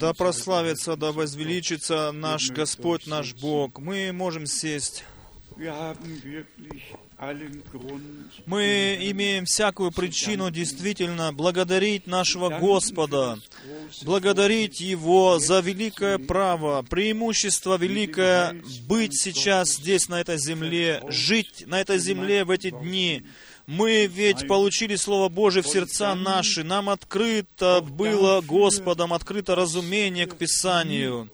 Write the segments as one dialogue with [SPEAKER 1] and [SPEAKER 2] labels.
[SPEAKER 1] Да прославится, да возвеличится наш Господь, наш Бог. Мы можем сесть. Мы имеем всякую причину действительно благодарить нашего Господа, благодарить Его за великое право, преимущество великое быть сейчас здесь, на этой земле, жить на этой земле в эти дни. Мы ведь получили Слово Божие в сердца наши, нам открыто было Господом, открыто разумение к Писанию.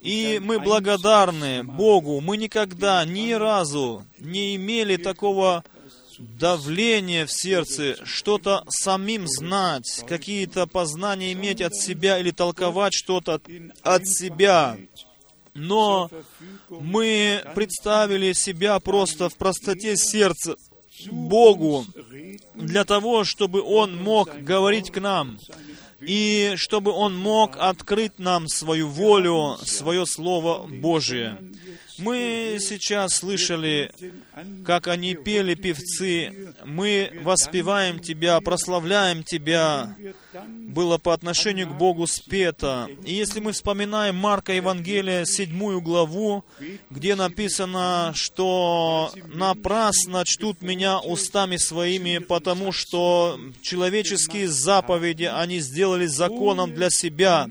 [SPEAKER 1] И мы благодарны Богу. Мы никогда, ни разу не имели такого давления в сердце, что-то самим знать, какие-то познания иметь от себя или толковать что-то от себя. Но мы представили себя просто в простоте сердца Богу для того, чтобы Он мог говорить к нам и чтобы Он мог открыть нам свою волю, свое Слово Божие. Мы сейчас слышали, как они пели певцы, мы воспеваем Тебя, прославляем Тебя, было по отношению к Богу спето. И если мы вспоминаем Марка Евангелия, седьмую главу, где написано, что напрасно чтут меня устами своими, потому что человеческие заповеди они сделали законом для себя,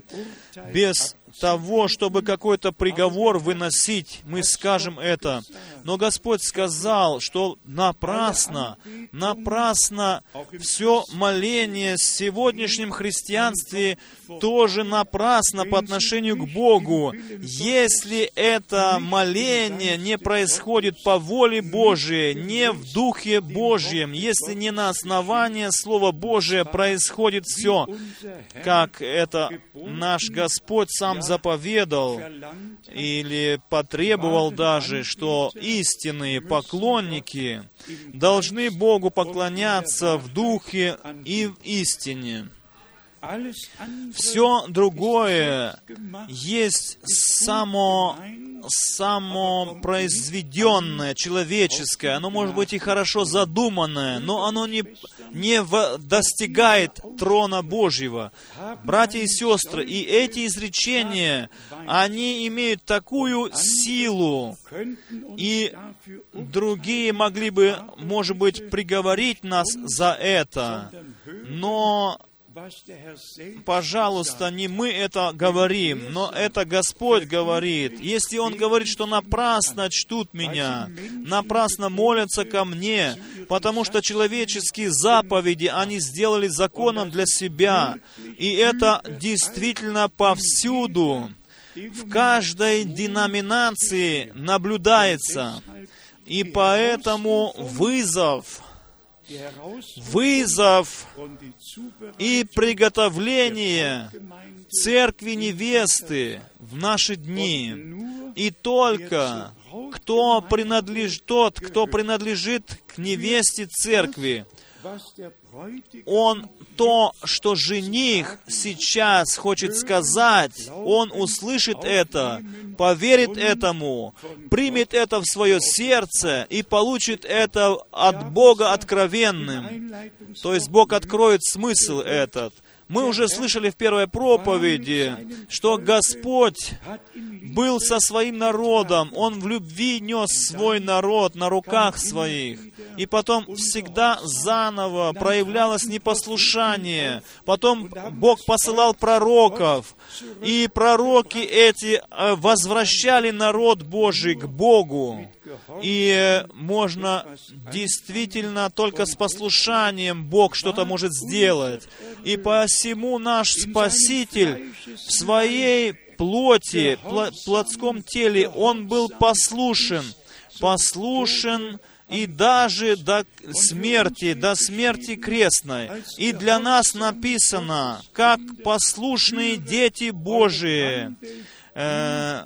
[SPEAKER 1] без того, чтобы какой-то приговор выносить, мы скажем это. Но Господь сказал, что напрасно, напрасно все моление в сегодняшнем христианстве тоже напрасно по отношению к Богу, если это моление не происходит по воле Божией, не в Духе Божьем, если не на основании Слова Божия происходит все, как это наш Господь сам заповедал или потребовал даже, что истинные поклонники должны Богу поклоняться в духе и в истине. Все другое есть само, само произведенное, человеческое. Оно может быть и хорошо задуманное, но оно не, не в, достигает трона Божьего. Братья и сестры, и эти изречения, они имеют такую силу, и другие могли бы, может быть, приговорить нас за это, но Пожалуйста, не мы это говорим, но это Господь говорит. Если Он говорит, что напрасно чтут меня, напрасно молятся ко мне, потому что человеческие заповеди они сделали законом для себя, и это действительно повсюду, в каждой деноминации наблюдается. И поэтому вызов вызов и приготовление церкви невесты в наши дни. И только кто принадлежит, тот, кто принадлежит к невесте церкви, он то, что жених сейчас хочет сказать, он услышит это, поверит этому, примет это в свое сердце и получит это от Бога откровенным. То есть Бог откроет смысл этот. Мы уже слышали в первой проповеди, что Господь был со своим народом, Он в любви нес свой народ на руках своих. И потом всегда заново проявлялось непослушание. Потом Бог посылал пророков, и пророки эти э, возвращали народ Божий к Богу. И можно действительно только с послушанием Бог что-то может сделать. И посему наш Спаситель в своей плоти, плотском теле, Он был послушен, послушен и даже до смерти, до смерти крестной. И для нас написано, как послушные дети Божии, э,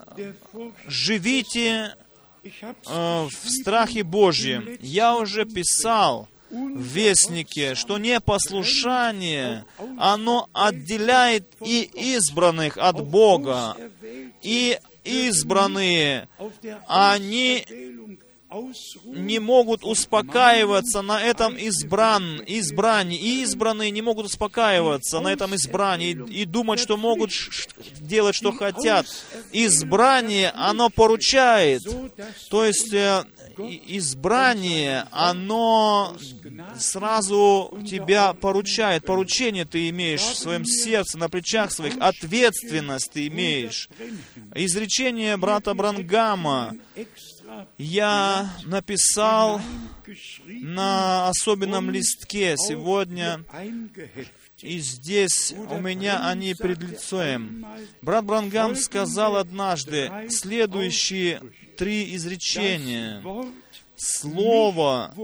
[SPEAKER 1] живите э, в страхе Божьем. Я уже писал в Вестнике, что непослушание, оно отделяет и избранных от Бога, и избранные, они не могут успокаиваться на этом избран, избрании. И избранные не могут успокаиваться на этом избрании и, и думать, что могут делать, что хотят. Избрание, оно поручает. То есть э, избрание, оно сразу тебя поручает. Поручение ты имеешь в своем сердце, на плечах своих. Ответственность ты имеешь. Изречение брата Брангама я написал на особенном листке сегодня, и здесь у меня они пред лицом. Брат Брангам сказал однажды следующие три изречения. Слово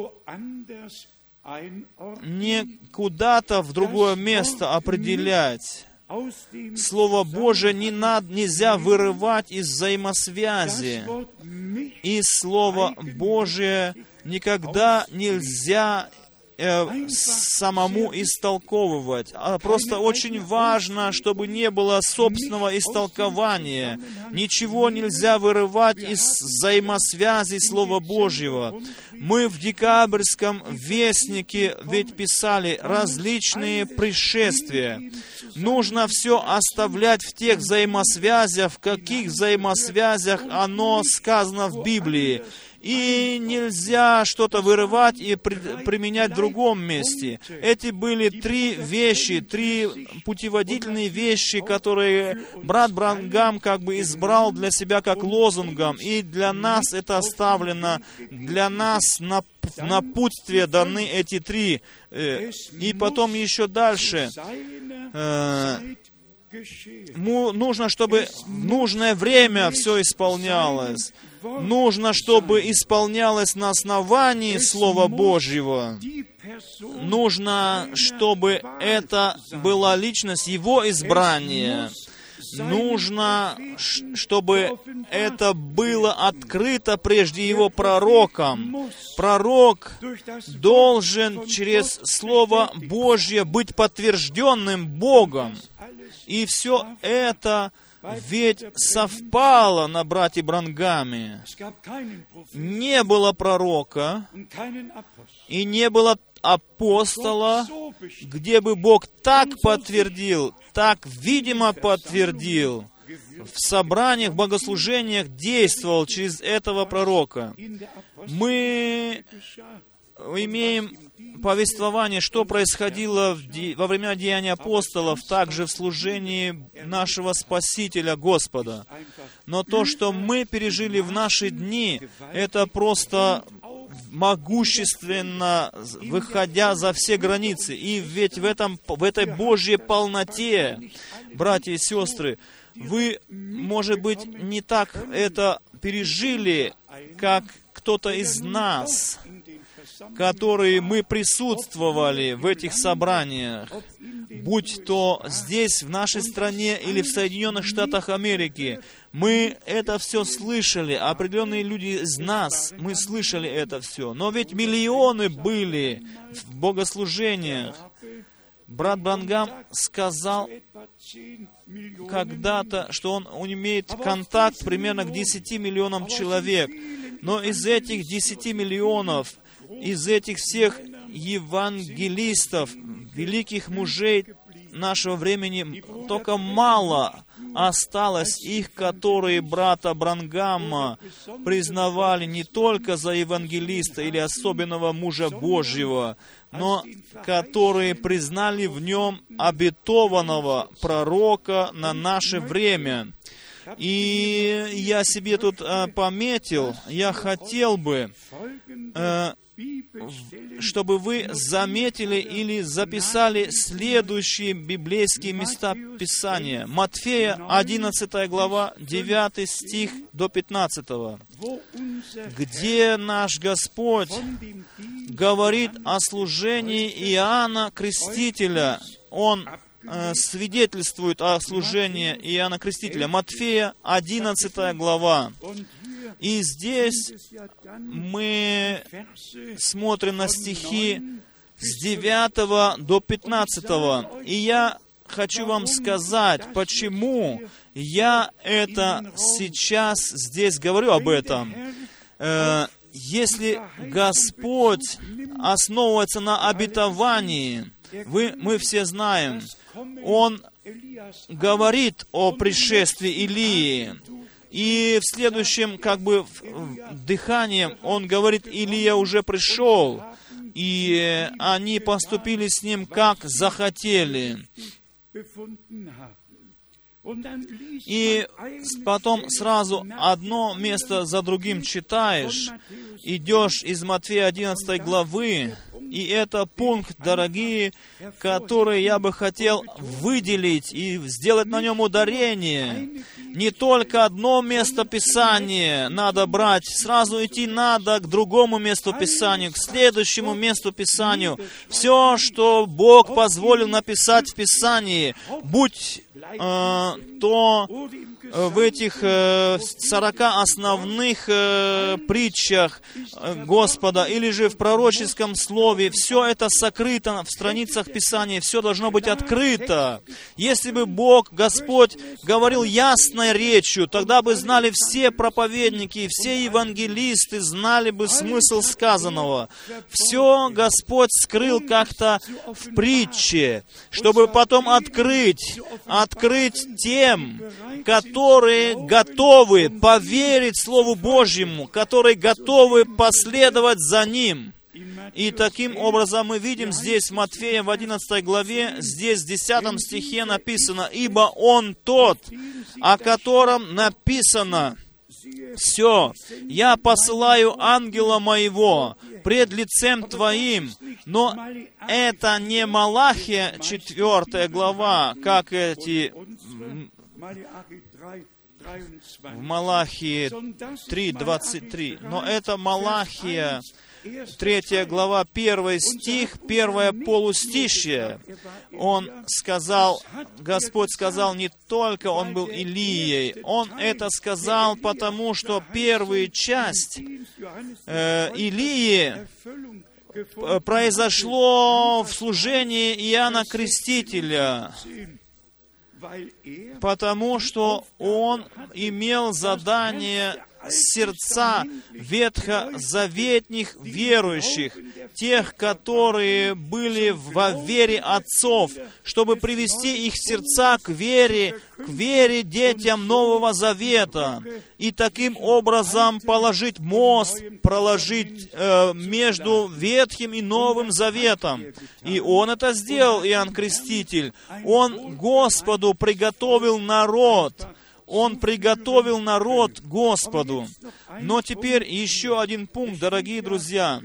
[SPEAKER 1] не куда-то в другое место определять. Слово Божие не над, нельзя вырывать из взаимосвязи. И Слово Божие никогда нельзя э, самому истолковывать. А просто очень важно, чтобы не было собственного истолкования. Ничего нельзя вырывать из взаимосвязи Слова Божьего. Мы в декабрьском вестнике ведь писали различные пришествия. Нужно все оставлять в тех взаимосвязях, в каких взаимосвязях оно сказано в Библии. И нельзя что-то вырывать и при, применять в другом месте. Эти были три вещи, три путеводительные вещи, которые брат Брангам как бы избрал для себя как лозунгом. И для нас это оставлено, для нас на напутствие даны эти три. Э, и потом еще дальше э, нужно, чтобы в нужное время все исполнялось. Нужно, чтобы исполнялось на основании Слова Божьего. Нужно, чтобы это была личность Его избрания. Нужно, чтобы это было открыто прежде Его пророком. Пророк должен через Слово Божье быть подтвержденным Богом. И все это ведь совпало на брате Брангаме. Не было пророка и не было апостола, где бы Бог так подтвердил, так видимо подтвердил, в собраниях, богослужениях действовал через этого пророка. Мы имеем повествование, что происходило во время деяния апостолов, также в служении нашего Спасителя Господа. Но то, что мы пережили в наши дни, это просто могущественно, выходя за все границы. И ведь в, этом, в этой Божьей полноте, братья и сестры, вы, может быть, не так это пережили, как кто-то из нас, которые мы присутствовали в этих собраниях, будь то здесь, в нашей стране или в Соединенных Штатах Америки, мы это все слышали, определенные люди из нас, мы слышали это все. Но ведь миллионы были в богослужениях. Брат Брангам сказал когда-то, что он, он имеет контакт примерно к 10 миллионам человек. Но из этих 10 миллионов из этих всех евангелистов, великих мужей нашего времени, только мало осталось их, которые брата Брангама признавали не только за евангелиста или особенного мужа Божьего, но которые признали в нем обетованного пророка на наше время. И я себе тут э, пометил, я хотел бы э, чтобы вы заметили или записали следующие библейские места Писания. Матфея, 11 глава, 9 стих до 15, где наш Господь говорит о служении Иоанна Крестителя. Он э, свидетельствует о служении Иоанна Крестителя. Матфея, 11 глава. И здесь мы смотрим на стихи с 9 до 15. И я хочу вам сказать, почему я это сейчас здесь говорю об этом. Э, если Господь основывается на обетовании, вы, мы все знаем, Он говорит о пришествии Илии, и в следующем, как бы, дыханием он говорит, Илия уже пришел, и они поступили с ним, как захотели. И потом сразу одно место за другим читаешь, идешь из Матфея 11 главы, и это пункт, дорогие, который я бы хотел выделить и сделать на нем ударение. Не только одно место Писания надо брать, сразу идти надо к другому месту Писанию, к следующему месту Писанию. Все, что Бог позволил написать в Писании, будь э, то в этих э, сорока основных э, притчах Господа или же в пророческом слове, все это сокрыто в страницах Писания, все должно быть открыто. Если бы Бог, Господь, говорил ясной речью, тогда бы знали все проповедники, все евангелисты, знали бы смысл сказанного. Все Господь скрыл как-то в притче, чтобы потом открыть, открыть тем, которые которые готовы поверить Слову Божьему, которые готовы последовать за Ним. И таким образом мы видим здесь в Матфея в 11 главе, здесь в 10 стихе написано, «Ибо Он тот, о котором написано, все, я посылаю ангела моего пред лицем твоим, но это не Малахия 4 глава, как эти в Малахии 3.23. Но это Малахия, 3 глава, 1 стих, 1 полустишье. Он сказал, Господь сказал, не только Он был Илией, Он это сказал, потому что первая часть э, Илии произошло в служении Иоанна Крестителя потому что он имел задание сердца ветхозаветних верующих, тех, которые были во вере отцов, чтобы привести их сердца к вере, к вере детям Нового Завета, и таким образом положить мост, проложить э, между Ветхим и Новым Заветом. И Он это сделал, Иоанн Креститель. Он Господу приготовил народ, он приготовил народ Господу. Но теперь еще один пункт, дорогие друзья.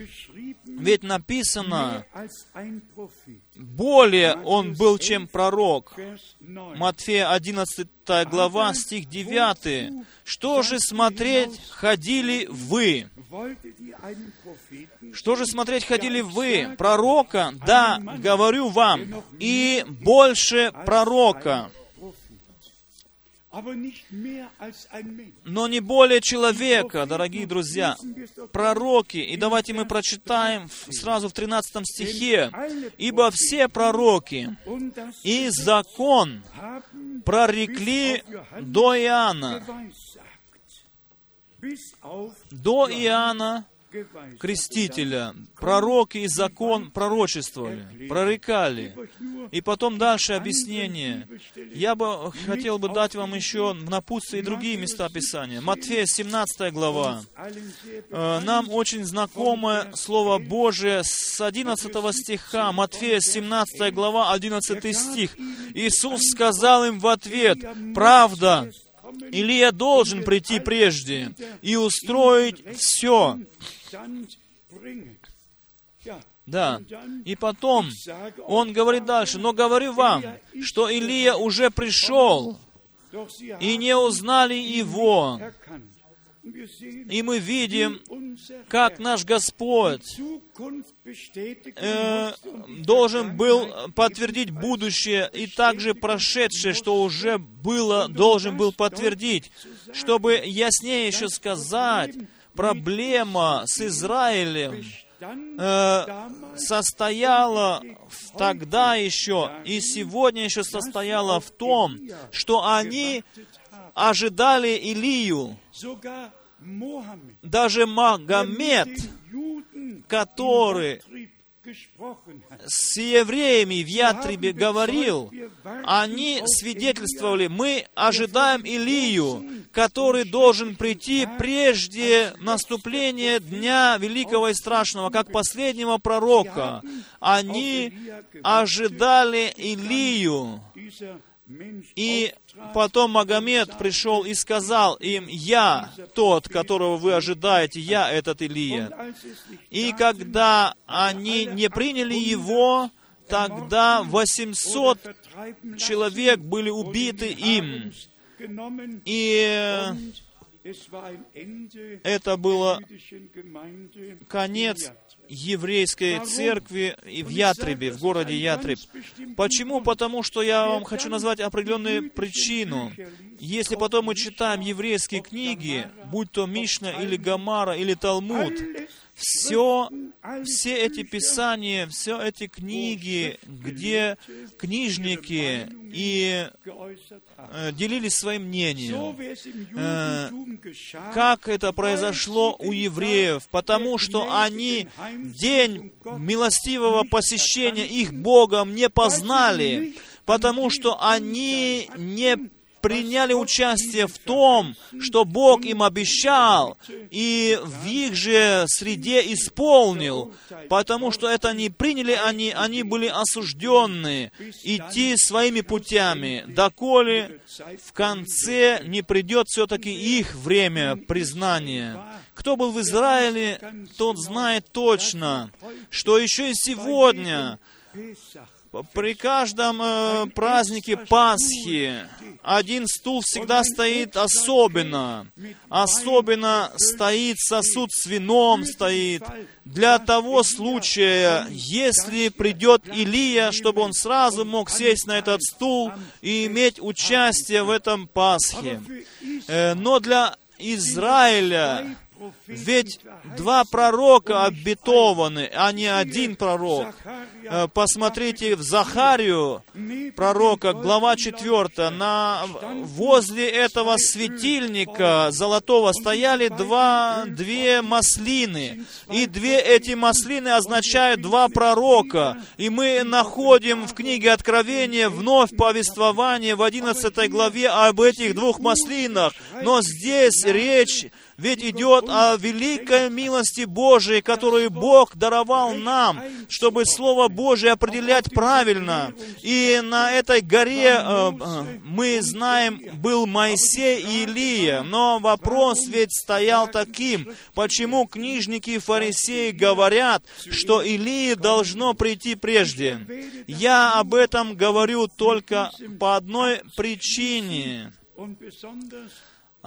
[SPEAKER 1] Ведь написано, более он был, чем пророк. Матфея 11 глава, стих 9. Что же смотреть ходили вы? Что же смотреть ходили вы? Пророка? Да, говорю вам, и больше пророка. Но не более человека, дорогие друзья, пророки. И давайте мы прочитаем сразу в 13 стихе. «Ибо все пророки и закон прорекли до Иоанна». До Иоанна Крестителя, пророки и закон пророчествовали, прорекали. И потом дальше объяснение. Я бы хотел бы дать вам еще напутствие и другие места Писания. Матфея 17 глава. Э, нам очень знакомое Слово Божие с 11 стиха. Матфея 17 глава, 11 стих. Иисус сказал им в ответ, «Правда, Илия должен прийти прежде и устроить все. Да. И потом он говорит дальше, но говорю вам, что Илия уже пришел, и не узнали его. И мы видим, как наш Господь э, должен был подтвердить будущее и также прошедшее, что уже было, должен был подтвердить, чтобы яснее еще сказать, проблема с Израилем э, состояла тогда еще и сегодня еще состояла в том, что они ожидали Илию, даже Магомед, который с евреями в Ятрибе говорил, они свидетельствовали, мы ожидаем Илию, который должен прийти прежде наступления Дня Великого и Страшного, как последнего пророка. Они ожидали Илию. И потом Магомед пришел и сказал им, «Я тот, которого вы ожидаете, я этот Илия». И когда они не приняли его, тогда 800
[SPEAKER 2] vertreiben
[SPEAKER 1] человек были убиты им. И это было конец еврейской церкви в Ятребе, в городе Ятреб. Почему? Потому что я вам хочу назвать определенную причину. Если потом мы читаем еврейские книги, будь то Мишна или Гамара или Талмуд, все, все эти писания, все эти книги, где книжники и э, делились своим мнением.
[SPEAKER 2] Geschah,
[SPEAKER 1] как это произошло у евреев, потому что они день милостивого посещения их Богом не познали, потому что они не приняли участие в том, что Бог им обещал, и в их же среде исполнил, потому что это не приняли они, они были осуждены идти своими путями, доколе в конце не придет все-таки их время признания. Кто был в Израиле, тот знает точно, что еще и сегодня при каждом э, празднике Пасхи один стул всегда стоит особенно. Особенно стоит сосуд с вином стоит. Для того случая, если придет Илия, чтобы он сразу мог сесть на этот стул и иметь участие в этом Пасхе. Э, но для Израиля ведь два пророка обетованы, а не один пророк. Э, Посмотрите в Захарию, пророка, глава 4, на, возле этого светильника золотого стояли два, две маслины. И две эти маслины означают два пророка. И мы находим в книге Откровения вновь повествование в 11 главе об этих двух маслинах. Но здесь речь ведь идет о великой милости Божией, которую Бог даровал нам, чтобы Слово Божие определять правильно. И на этой горе, э, э, мы знаем, был Моисей и Илия. Но вопрос ведь стоял таким, почему книжники и фарисеи говорят, что Илии должно прийти прежде. Я об этом говорю только по одной причине.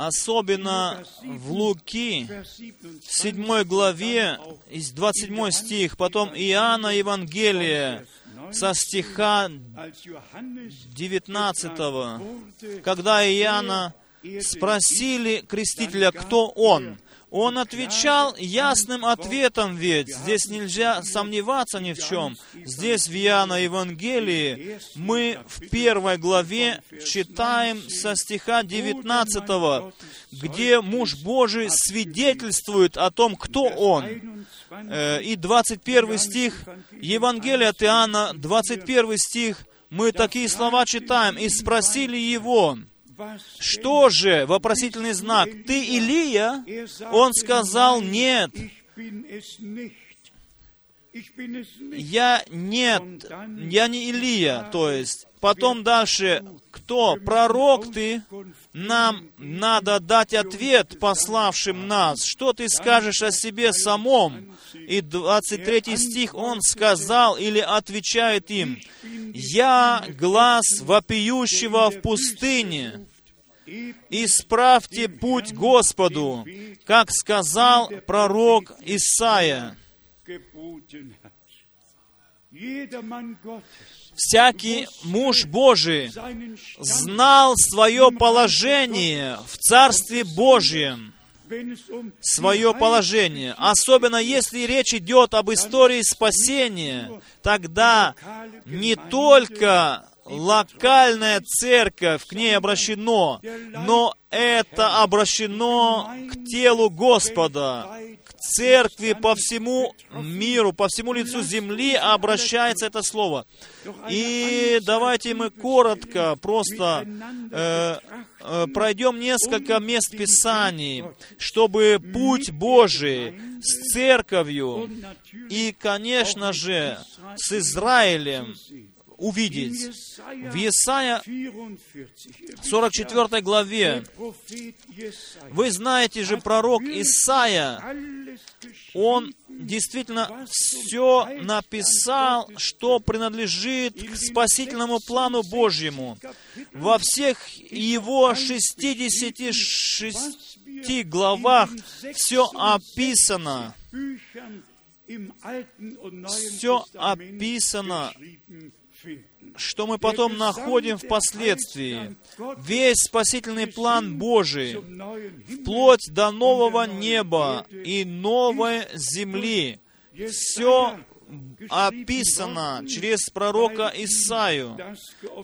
[SPEAKER 1] Особенно в Луки, в 7 главе, из 27 стих, потом Иоанна Евангелие, со стиха
[SPEAKER 2] als Johannes
[SPEAKER 1] 19,
[SPEAKER 2] wurde,
[SPEAKER 1] когда Иоанна спросили крестителя, кто он, он отвечал ясным ответом ведь. Здесь нельзя сомневаться ни в чем. Здесь в Иоанна Евангелии мы в первой главе читаем со стиха 19, где муж Божий свидетельствует о том, кто он.
[SPEAKER 2] 21
[SPEAKER 1] Э, И 21 стих, Евангелие от Иоанна, 21 стих, мы такие слова читаем. «И спросили его, что же, вопросительный знак, ты Илия? Он сказал, нет, я нет, я не Илия. То есть, потом дальше, кто, пророк ты? Нам надо дать ответ пославшим нас. Что ты скажешь о себе самом? И 23 стих он сказал или отвечает им, «Я глаз вопиющего в пустыне, исправьте путь Господу, как сказал пророк Исаия». Всякий муж Божий знал свое положение в Царстве Божьем, свое положение. Особенно если речь идет об истории спасения, тогда не только локальная церковь, к ней обращено, но это обращено к телу Господа, к церкви по всему миру, по всему лицу земли обращается это слово. И давайте мы коротко просто э, э, пройдем несколько мест Писаний, чтобы путь Божий с церковью и, конечно же, с Израилем увидеть. В Исаия 44 главе, вы знаете же, пророк Исаия, он действительно все написал, что принадлежит к спасительному плану Божьему. Во всех его 66 главах все описано. Все описано что мы потом находим впоследствии. Весь спасительный план Божий, вплоть до нового неба и новой земли, все описано через пророка Исаию,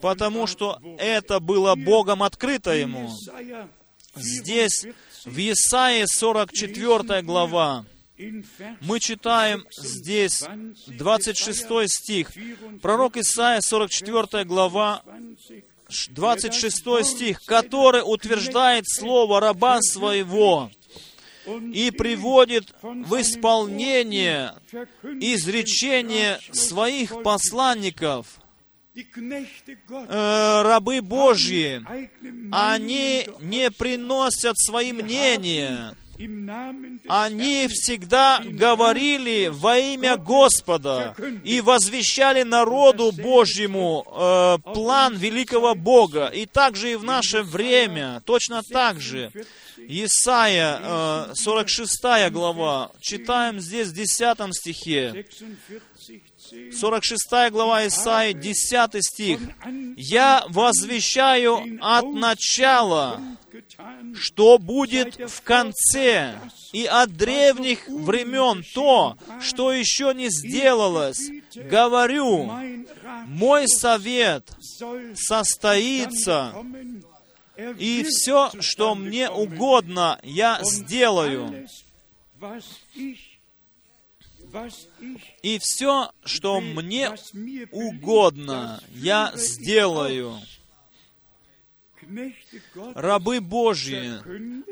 [SPEAKER 1] потому что это было Богом открыто ему. Здесь, в Исаии 44 глава, мы читаем здесь 26 стих. Пророк Исаия, 44 глава, 26 стих, который утверждает слово раба своего и приводит в исполнение изречение своих посланников, э, рабы Божьи, они не приносят свои мнения, они всегда говорили во имя Господа и возвещали народу Божьему э, план великого Бога. И также и в наше время, точно так же. Исайя, э, 46 глава, читаем здесь в 10 стихе. 46 глава Исаии, 10 стих. «Я возвещаю от начала, что будет в конце, и от древних времен то, что еще не сделалось. Говорю, мой совет состоится, и все, что мне угодно, я сделаю. И все, что мне угодно, я сделаю рабы Божьи,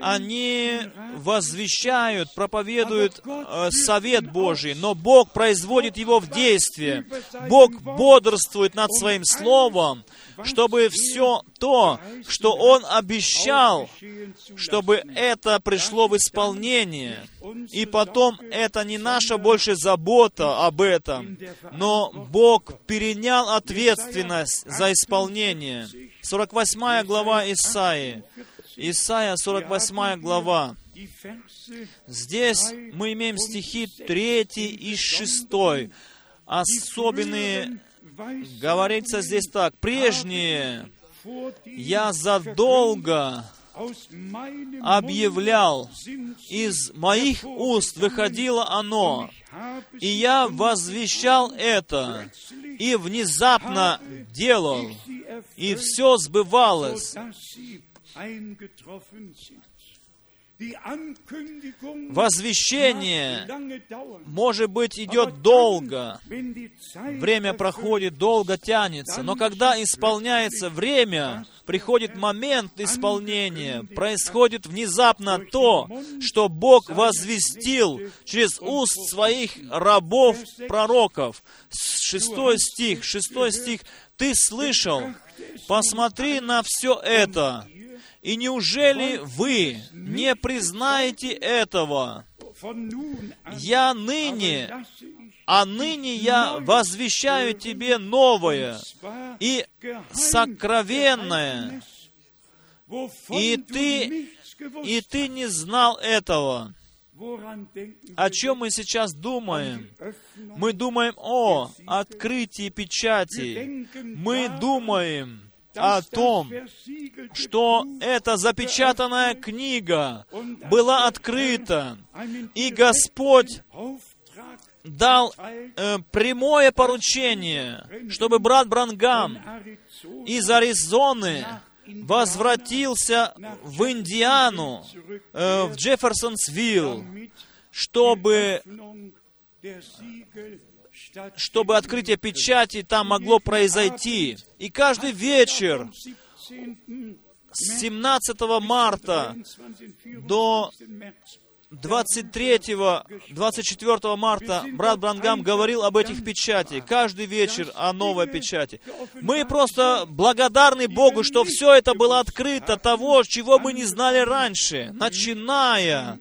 [SPEAKER 1] они возвещают, проповедуют э, совет Божий, но Бог производит его в действие. Бог бодрствует над своим словом, чтобы все то, что Он обещал, чтобы это пришло в исполнение. И потом это не наша больше забота об этом, но Бог перенял ответственность за исполнение. 48 глава Исаии. Исаия, 48 глава. Здесь мы имеем стихи 3 и 6. Особенные, говорится здесь так, прежние я задолго объявлял, из моих уст выходило оно, и я возвещал это, и внезапно делал, и все сбывалось. Возвещение, может быть, идет долго, время проходит, долго тянется, но когда исполняется время, приходит момент исполнения, происходит внезапно то, что Бог возвестил через уст своих рабов-пророков. Шестой стих, шестой стих, «Ты слышал, посмотри на все это, и неужели вы не признаете этого? Я ныне, а ныне я возвещаю тебе новое и сокровенное, и ты, и ты не знал этого. О чем мы сейчас думаем? Мы думаем о открытии печати. Мы думаем о том, что эта запечатанная книга была открыта, и Господь дал э, прямое поручение, чтобы брат Брангам из Аризоны возвратился в Индиану, э, в Джефферсонсвилл, чтобы, чтобы открытие печати там могло произойти. И каждый вечер с 17 марта до 23-24 марта брат Брангам говорил об этих печати, каждый вечер о новой печати. Мы просто благодарны Богу, что все это было открыто, того, чего мы не знали раньше, начиная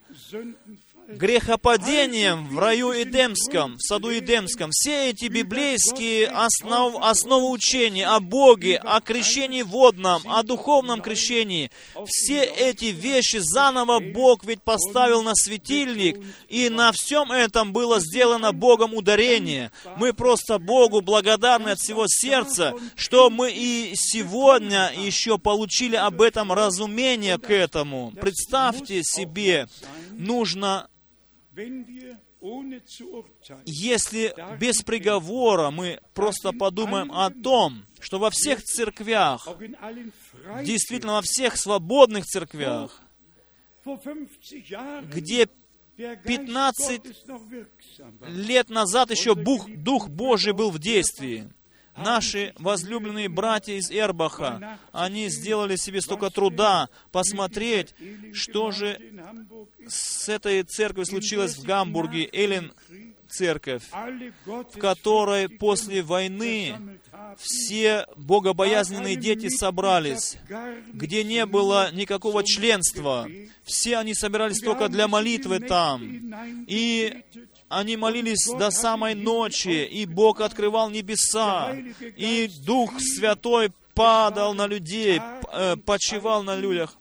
[SPEAKER 1] грехопадением в раю Эдемском, в саду Эдемском. Все эти библейские основ, основы учения о Боге, о крещении водном, о духовном крещении, все эти вещи заново Бог ведь поставил на светильник, и на всем этом было сделано Богом ударение. Мы просто Богу благодарны от всего сердца, что мы и сегодня еще получили об этом разумение к этому. Представьте себе, нужно если без приговора мы просто подумаем о том, что во всех церквях, действительно во всех свободных церквях, где 15 лет назад еще Бух, Дух Божий был в действии, наши возлюбленные братья из Эрбаха, они сделали себе столько труда посмотреть, что же с этой церковью случилось в Гамбурге, Эллен церковь, в которой после войны все богобоязненные дети собрались, где не было никакого членства. Все они собирались только для молитвы там. И они молились до самой ночи, и Бог открывал небеса, и Дух Святой падал на людей, э, почивал на людях.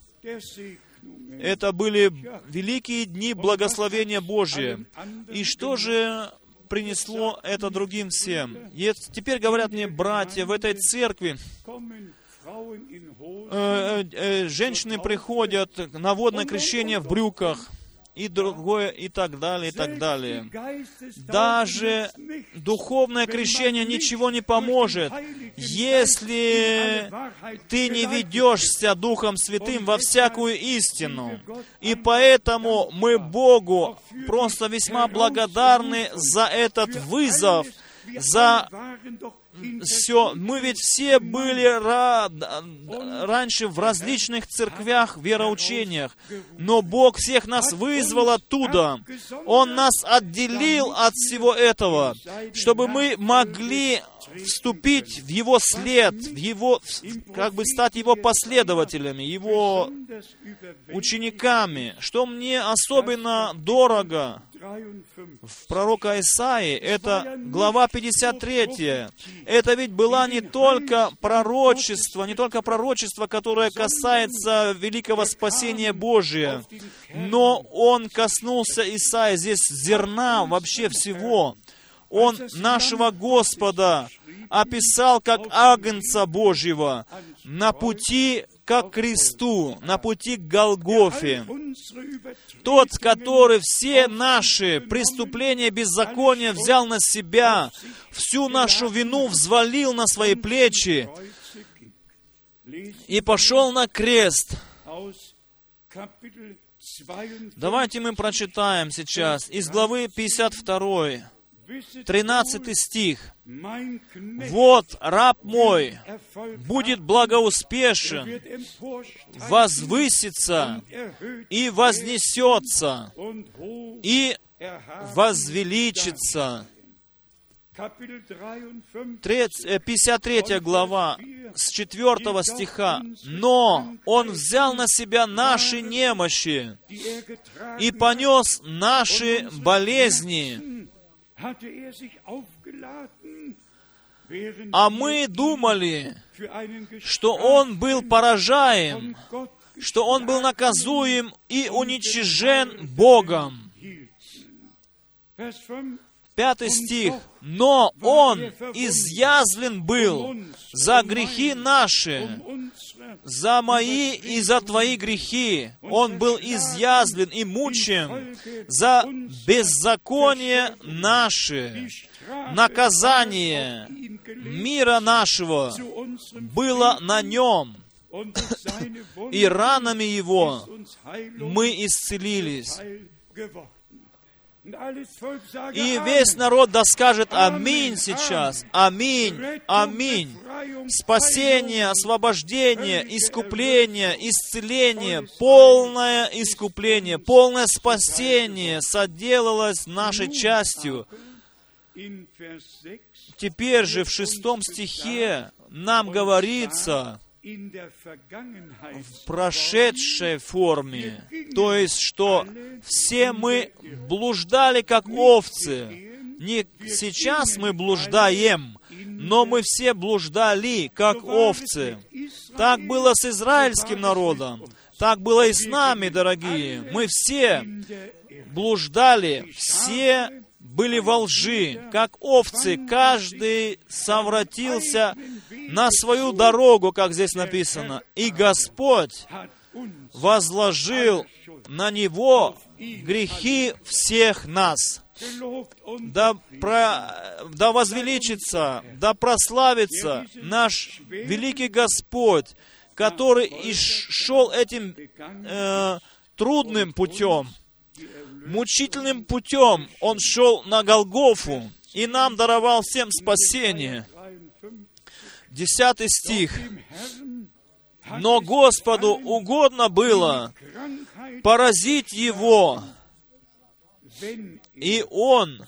[SPEAKER 1] Это были великие дни благословения Божия. И что же принесло это другим всем? Теперь говорят мне, братья, в этой церкви э, э, женщины приходят на водное крещение в брюках, и другое, и так далее, и так далее. Даже духовное крещение ничего не поможет, если ты не ведешься Духом Святым во всякую истину. И поэтому мы Богу просто весьма благодарны за этот вызов, за все, мы ведь все были рад, раньше в различных церквях, вероучениях, но Бог всех нас вызвал оттуда. Он нас отделил от всего этого, чтобы мы могли вступить в Его след, в Его, как бы стать Его последователями, Его учениками. Что мне особенно дорого, в пророка Исаии, это глава 53. Это ведь была не только пророчество, не только пророчество, которое касается великого спасения Божия, но он коснулся Исаии. Здесь зерна вообще всего. Он нашего Господа описал как Агнца Божьего. на пути как кресту, на пути к Голгофе. Тот, который все наши преступления беззакония взял на себя, всю нашу вину взвалил на свои плечи и пошел на крест. Давайте мы прочитаем сейчас из главы 52, 13 стих. «Вот раб мой будет благоуспешен, возвысится и вознесется, и возвеличится». 53 э, глава с 4 стиха. «Но Он взял на себя наши немощи и понес наши болезни, а мы думали, что он был поражаем, что он был наказуем и уничижен Богом. Пятый стих. «Но Он изъязлен был за грехи наши, за мои и за твои грехи. Он был изъязвлен и мучим за беззаконие наше. Наказание мира нашего было на нем, и ранами его мы исцелились. И весь народ да скажет Аминь сейчас. Аминь. Аминь. Спасение, освобождение, искупление, исцеление, полное искупление, полное спасение соделалось нашей частью. Теперь же в шестом стихе нам говорится, в прошедшей форме. То есть, что все мы блуждали как овцы. Не сейчас мы блуждаем, но мы все блуждали как овцы. Так было с израильским народом. Так было и с нами, дорогие. Мы все блуждали, все были во лжи, как овцы, каждый совратился на свою дорогу, как здесь написано. И Господь возложил на Него грехи всех нас. Да, про, да возвеличится, да прославится наш великий Господь, который и шел этим э, трудным путем, мучительным путем Он шел на Голгофу и нам даровал всем спасение. Десятый стих. Но Господу угодно было поразить его, и Он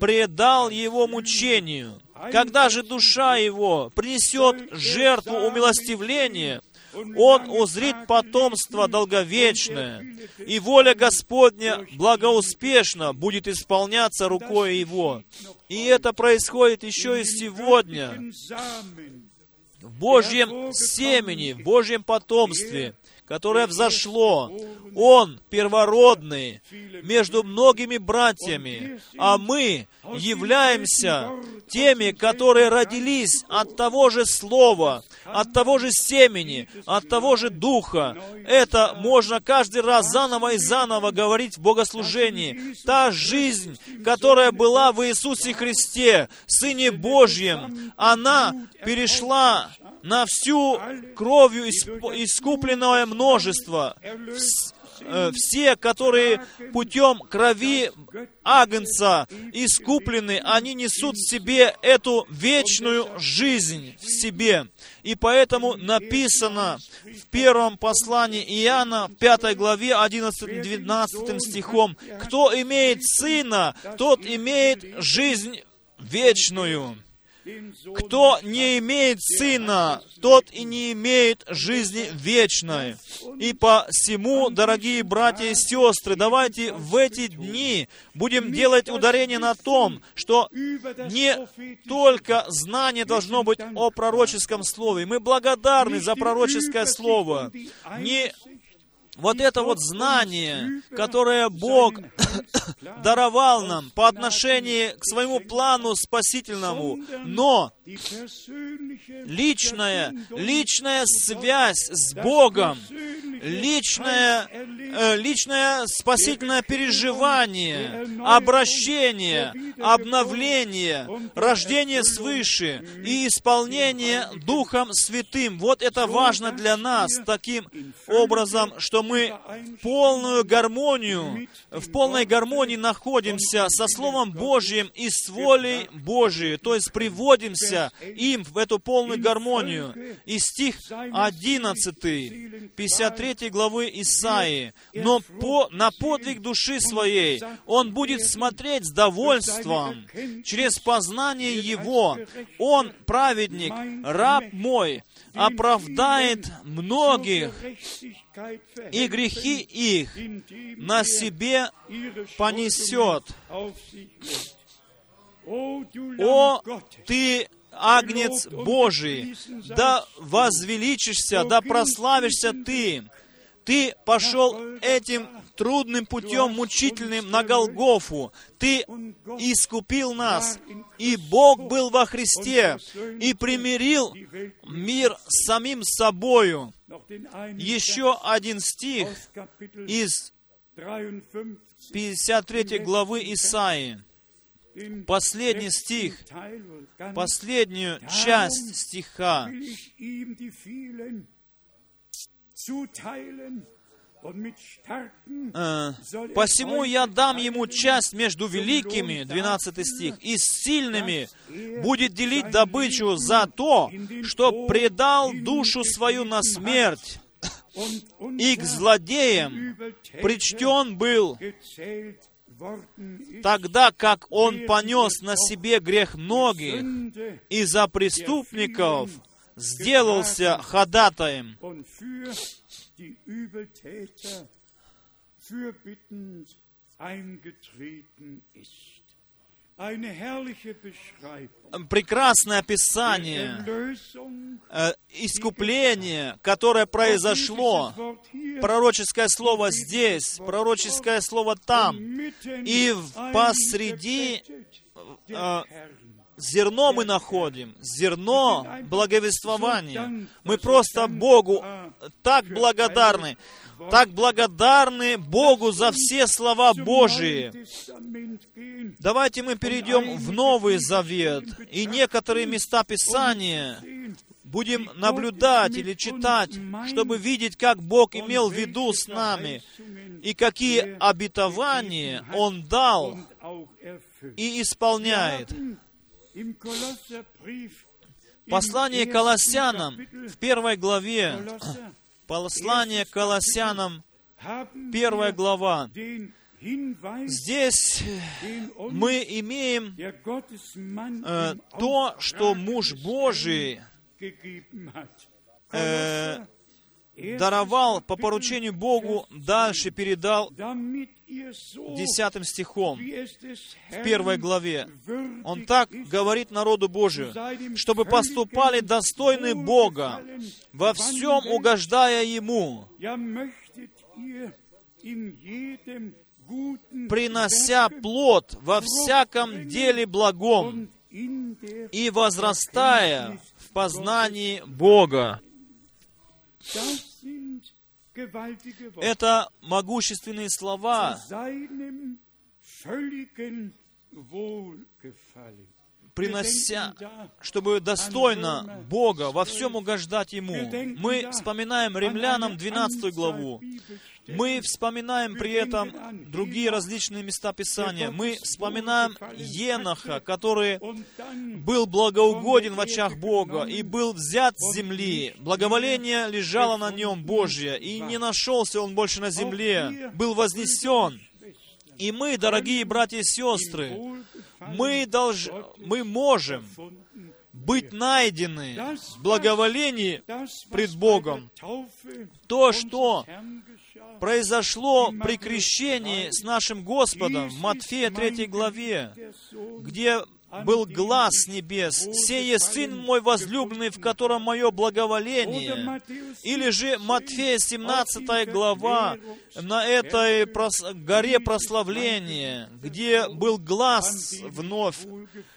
[SPEAKER 1] предал его мучению. Когда же душа его принесет жертву умилостивления, он узрит потомство долговечное, и воля Господня благоуспешно будет исполняться рукой Его. И это происходит еще и сегодня. В Божьем семени, в Божьем потомстве – которое взошло. Он первородный между многими братьями, а мы являемся теми, которые родились от того же слова, от того же семени, от того же духа. Это можно каждый раз заново и заново говорить в богослужении. Та жизнь, которая была в Иисусе Христе, Сыне Божьем, она перешла на всю кровью искупленное множество. Э, все, которые путем крови Агнца искуплены, они несут в себе эту вечную жизнь в себе. И поэтому написано в первом послании Иоанна, 5 главе, 11-12 стихом, «Кто имеет Сына, тот имеет жизнь вечную». Кто не имеет Сына, тот и не имеет жизни вечной. И по всему, дорогие братья и сестры, давайте в эти дни будем делать ударение на том, что не только знание должно быть о пророческом слове. Мы благодарны за пророческое слово. Не вот это вот знание, которое Бог даровал нам по отношению к своему плану спасительному, но личная, личная связь с Богом, личное, э, личное спасительное переживание, обращение, обновление, рождение свыше и исполнение Духом Святым. Вот это важно для нас таким образом, что мы полную гармонию, в полной гармонии находимся со Словом Божьим и с волей Божией, то есть приводимся им в эту полную гармонию. И стих 11, 53 главы Исаии. «Но по, на подвиг души своей он будет смотреть с довольством через познание его. Он, праведник, раб мой, оправдает многих, и грехи их на себе понесет. О, ты Агнец Божий, да возвеличишься, да прославишься Ты. Ты пошел этим трудным путем мучительным на Голгофу. Ты искупил нас, и Бог был во Христе, и примирил мир с самим собою. еще один стих из
[SPEAKER 2] 53,
[SPEAKER 1] 53 главы Исаии. Последний стих, последнюю часть стиха. Э,
[SPEAKER 2] er
[SPEAKER 1] «Посему я дам ему часть между великими»,
[SPEAKER 2] Lohn
[SPEAKER 1] 12
[SPEAKER 2] dafür,
[SPEAKER 1] стих, «и сильными
[SPEAKER 2] er
[SPEAKER 1] будет делить добычу за то, что предал душу свою на смерть, и к злодеям причтен был, тогда как он понес на себе грех многих, и за преступников сделался ходатаем».
[SPEAKER 2] ist. Beschreibung.
[SPEAKER 1] Прекрасное описание э, искупления, которое произошло, пророческое слово здесь, пророческое слово там, и посреди э, зерно мы находим, зерно благовествования. Мы просто Богу так благодарны, так благодарны Богу за все слова Божии. Давайте мы перейдем в Новый Завет, и некоторые места Писания будем наблюдать или читать, чтобы видеть, как Бог имел в виду с нами, и какие обетования Он дал и исполняет. Послание Колоссянам в первой главе, Послание Колоссянам,
[SPEAKER 2] haben
[SPEAKER 1] первая глава. Здесь
[SPEAKER 2] uns
[SPEAKER 1] мы имеем э, то, что муж Божий э, даровал по поручению Богу, дальше передал
[SPEAKER 2] damit ihr so,
[SPEAKER 1] десятым стихом в первой главе. Он так говорит народу Божию, чтобы поступали достойны Бога, во всем угождая Ему, принося плод во всяком деле благом и возрастая в познании Бога. Это могущественные слова, принося, чтобы достойно Бога во всем угождать Ему. Мы вспоминаем Римлянам 12 главу. Мы вспоминаем при этом другие различные места Писания. Мы вспоминаем Еноха, который был благоугоден в очах Бога и был взят с земли. Благоволение лежало на нем Божье, и не нашелся он больше на земле, был вознесен. И мы, дорогие братья и сестры, мы, долж... мы можем быть найдены в благоволении пред Богом. То, что произошло при крещении с нашим Господом в Матфея 3 главе, где был глаз небес, «Сее Сын мой возлюбленный, в котором мое благоволение». Или же Матфея 17 глава, на этой прос- горе прославления, где был глаз вновь,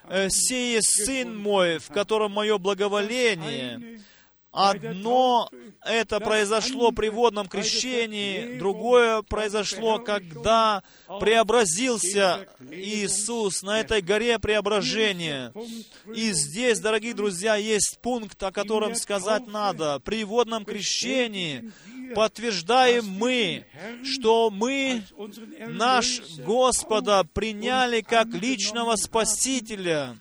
[SPEAKER 1] э, «Сее Сын мой, в котором мое благоволение». Одно это произошло при водном крещении, другое произошло, когда преобразился Иисус на этой горе преображения. И здесь, дорогие друзья, есть пункт, о котором сказать надо. При водном крещении подтверждаем мы, что мы наш Господа приняли как личного Спасителя,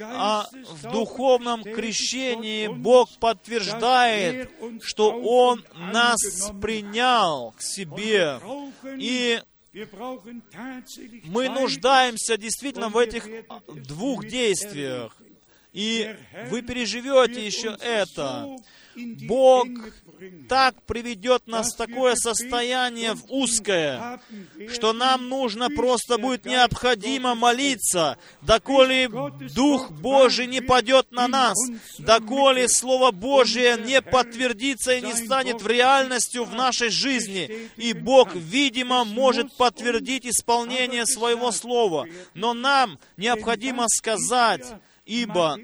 [SPEAKER 1] а в духовном крещении Бог подтверждает, что Он нас принял к себе. И мы нуждаемся действительно в этих двух действиях. И вы переживете еще это. Бог так приведет нас в такое состояние в узкое, что нам нужно просто будет необходимо молиться, доколе Дух Божий не падет на нас, доколе Слово Божие не подтвердится и не станет в реальностью в нашей жизни. И Бог, видимо, может подтвердить исполнение Своего Слова. Но нам необходимо сказать, ибо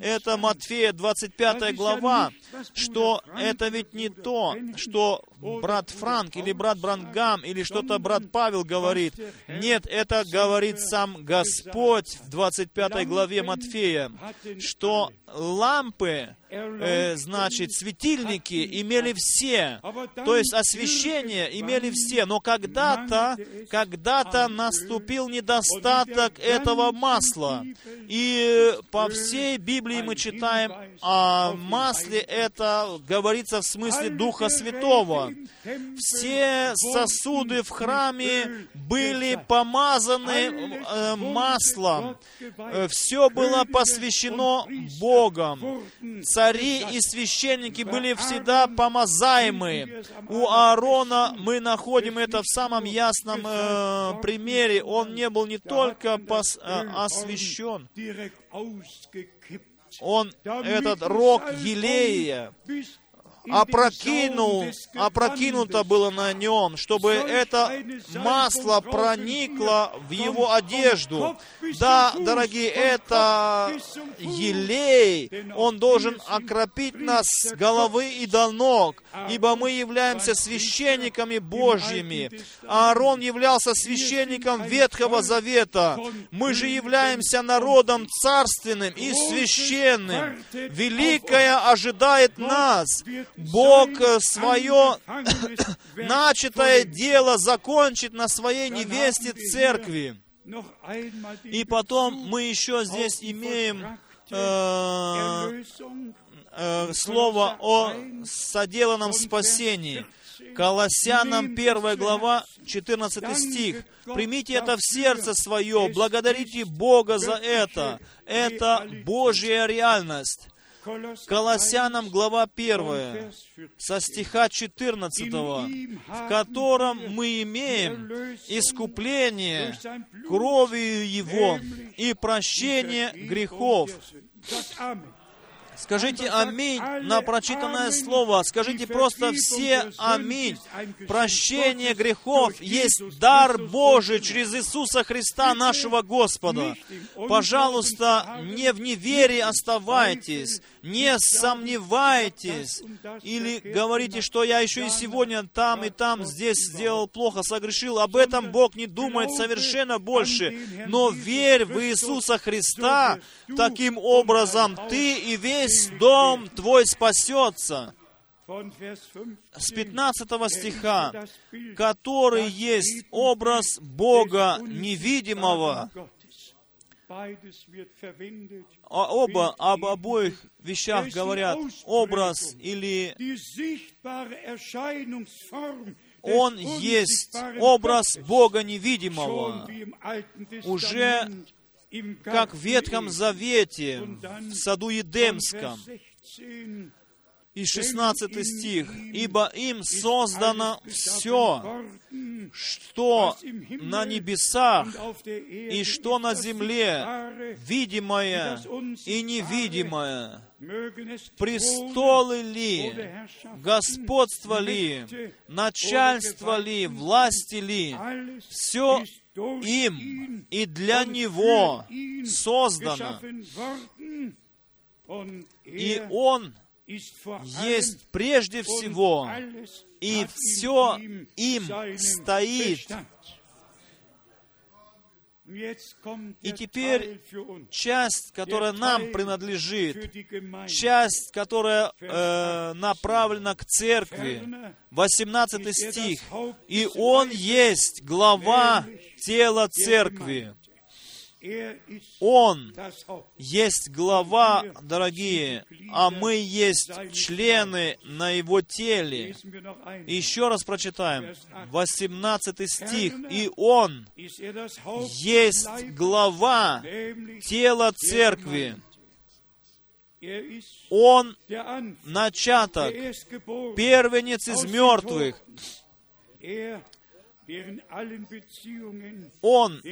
[SPEAKER 1] это Матфея 25 глава, что это ведь не то, что брат Франк или брат Брангам или что-то брат Павел говорит. Нет, это говорит сам Господь в 25 главе Матфея, что лампы, э, значит, светильники имели все, то есть освещение имели все, но когда-то, когда-то наступил недостаток этого масла. И по всей Библии мы читаем о масле, это говорится в смысле Духа Святого. Все сосуды в храме были помазаны э, маслом. Э, Все было посвящено Богом. Цари и священники были всегда помазаемы. У Аарона мы находим это в самом ясном э, примере. Он не был не только пос, э, освящен, он этот рог елея опрокинул, опрокинуто было на нем, чтобы это масло проникло в его одежду. Да, дорогие, это елей, он должен окропить нас с головы и до ног, ибо мы являемся священниками Божьими. Аарон являлся священником Ветхого Завета. Мы же являемся народом царственным и священным. Великое ожидает нас. Бог свое начатое дело закончит на своей невесте церкви. И потом мы еще здесь имеем э, э, слово о соделанном спасении. Колоссянам 1 глава, 14 стих. «Примите это в сердце свое, благодарите Бога за это. Это Божья реальность». Колоссянам глава 1, со стиха 14, в котором мы имеем искупление кровью Его и прощение грехов. Скажите «Аминь» на прочитанное слово. Скажите просто все «Аминь». Прощение грехов есть дар Божий через Иисуса Христа, нашего Господа. Пожалуйста, не в неверии оставайтесь, не сомневайтесь, или говорите, что я еще и сегодня там и там, здесь сделал плохо, согрешил. Об этом Бог не думает совершенно больше. Но верь в Иисуса Христа, таким образом ты и весь весь дом твой спасется. С 15 стиха, который есть образ Бога невидимого, а оба об обоих вещах говорят образ или он есть образ Бога невидимого. Уже как в Ветхом Завете, в саду Едемском. И 16 стих. «Ибо им создано все, что на небесах и что на земле, видимое и невидимое, престолы ли, господство ли, начальство ли, власти ли, все им и для Него создано. И Он есть прежде всего, и все им стоит. И теперь часть, которая нам принадлежит, часть, которая э, направлена к церкви, 18 стих, «И Он есть глава тела церкви». Он есть глава, дорогие, а мы есть члены на Его теле. Еще раз прочитаем, 18 стих. «И Он есть глава тела церкви». Он начаток, первенец из мертвых. Он,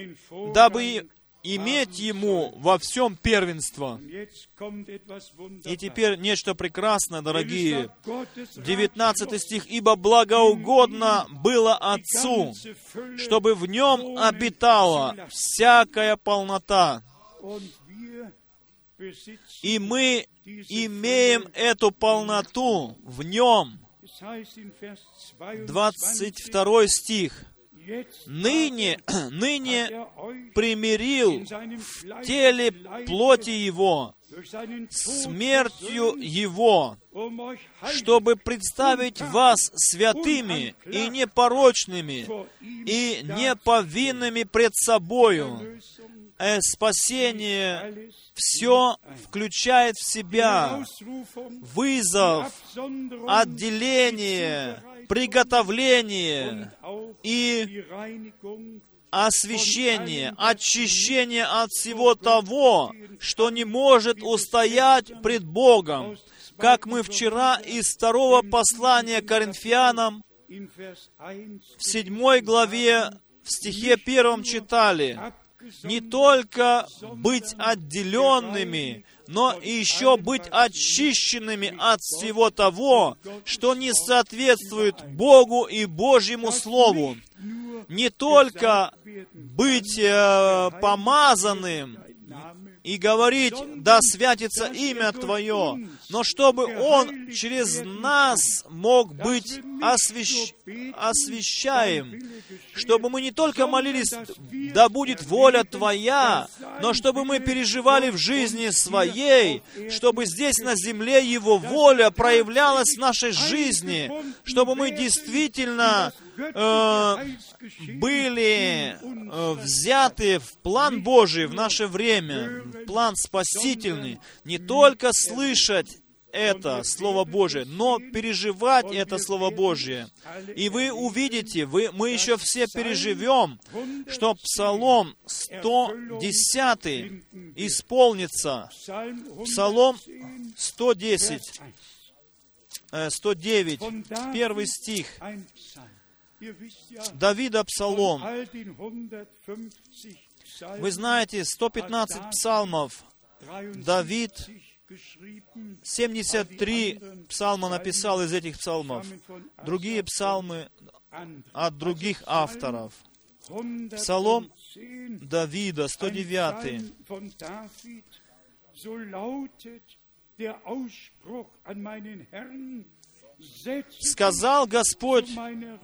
[SPEAKER 1] дабы иметь Ему во всем первенство. И теперь нечто прекрасное, дорогие. 19 стих. «Ибо благоугодно было Отцу, чтобы в Нем обитала всякая полнота, и мы имеем эту полноту в Нем.
[SPEAKER 2] Es heißt in Vers 22,
[SPEAKER 1] 22 стих. Ныне, ныне примирил в теле плоти Его, смертью Его, чтобы представить вас святыми и непорочными и неповинными пред собою. Э, Спасение все включает в себя вызов, отделение, приготовление и освящение, очищение от всего того, что не может устоять пред Богом. Как мы вчера из второго послания Коринфянам
[SPEAKER 2] in Vers 1
[SPEAKER 1] в седьмой главе в стихе первом читали, не только быть отделенными, но и еще быть очищенными от всего того, что не соответствует Богу и Божьему Слову. Не только быть э, помазанным и говорить, да святится имя Твое, но чтобы Он через нас мог быть освящ... освящаем, чтобы мы не только молились, да будет воля Твоя, но чтобы мы переживали в жизни своей, чтобы здесь на земле Его воля проявлялась в нашей жизни, чтобы мы действительно э, были э, взяты в план Божий в наше время, план спасительный, не только слышать это Слово Божие, но переживать это Слово Божие. И вы увидите, вы, мы еще все переживем, что Псалом 110 исполнится. Псалом 110, э, 109, первый стих. Давида Псалом.
[SPEAKER 2] all den 150 Psalmen
[SPEAKER 1] Вы знаете, 115 псалмов.
[SPEAKER 2] 73
[SPEAKER 1] Давид
[SPEAKER 2] geschrieben,
[SPEAKER 1] 73 псалма написал из этих псалмов. Другие псалмы от других авторов.
[SPEAKER 2] 110,
[SPEAKER 1] Псалом Давида,
[SPEAKER 2] ein
[SPEAKER 1] 109.
[SPEAKER 2] Psalm von David, so lautet der Ausspruch an meinen Herrn, setze
[SPEAKER 1] «Сказал Господь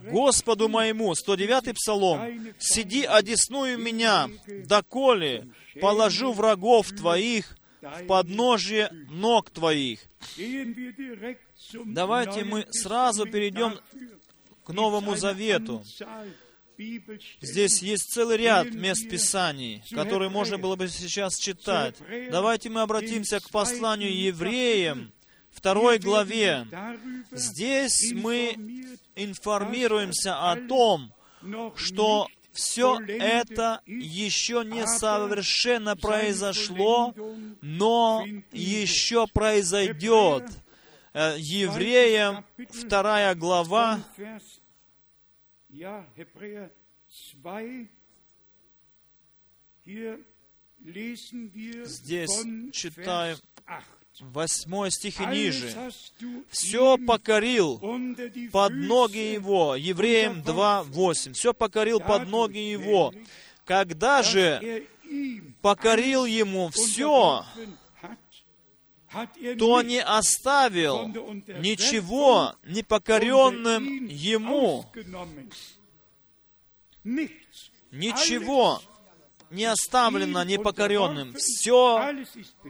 [SPEAKER 1] Господу моему, 109 Псалом, «Сиди, одесную меня, доколе положу врагов Твоих в подножие ног Твоих». Давайте мы сразу перейдем к Новому Завету. Здесь есть целый ряд мест Писаний, которые можно было бы сейчас читать. Давайте мы обратимся к посланию евреям, второй главе. Здесь мы информируемся о том, что все это еще не совершенно произошло, но еще произойдет. Э, Евреям вторая глава,
[SPEAKER 2] von Vers, ja, Hebräer 2, hier lesen wir
[SPEAKER 1] Здесь читаем
[SPEAKER 2] 8.
[SPEAKER 1] восьмой стих и ниже. Все покорил под ноги его. Евреям 2.8. Все покорил под ноги его. Когда же покорил ему все,
[SPEAKER 2] er
[SPEAKER 1] то не оставил ничего непокоренным ему. Ничего не оставлено непокоренным. Все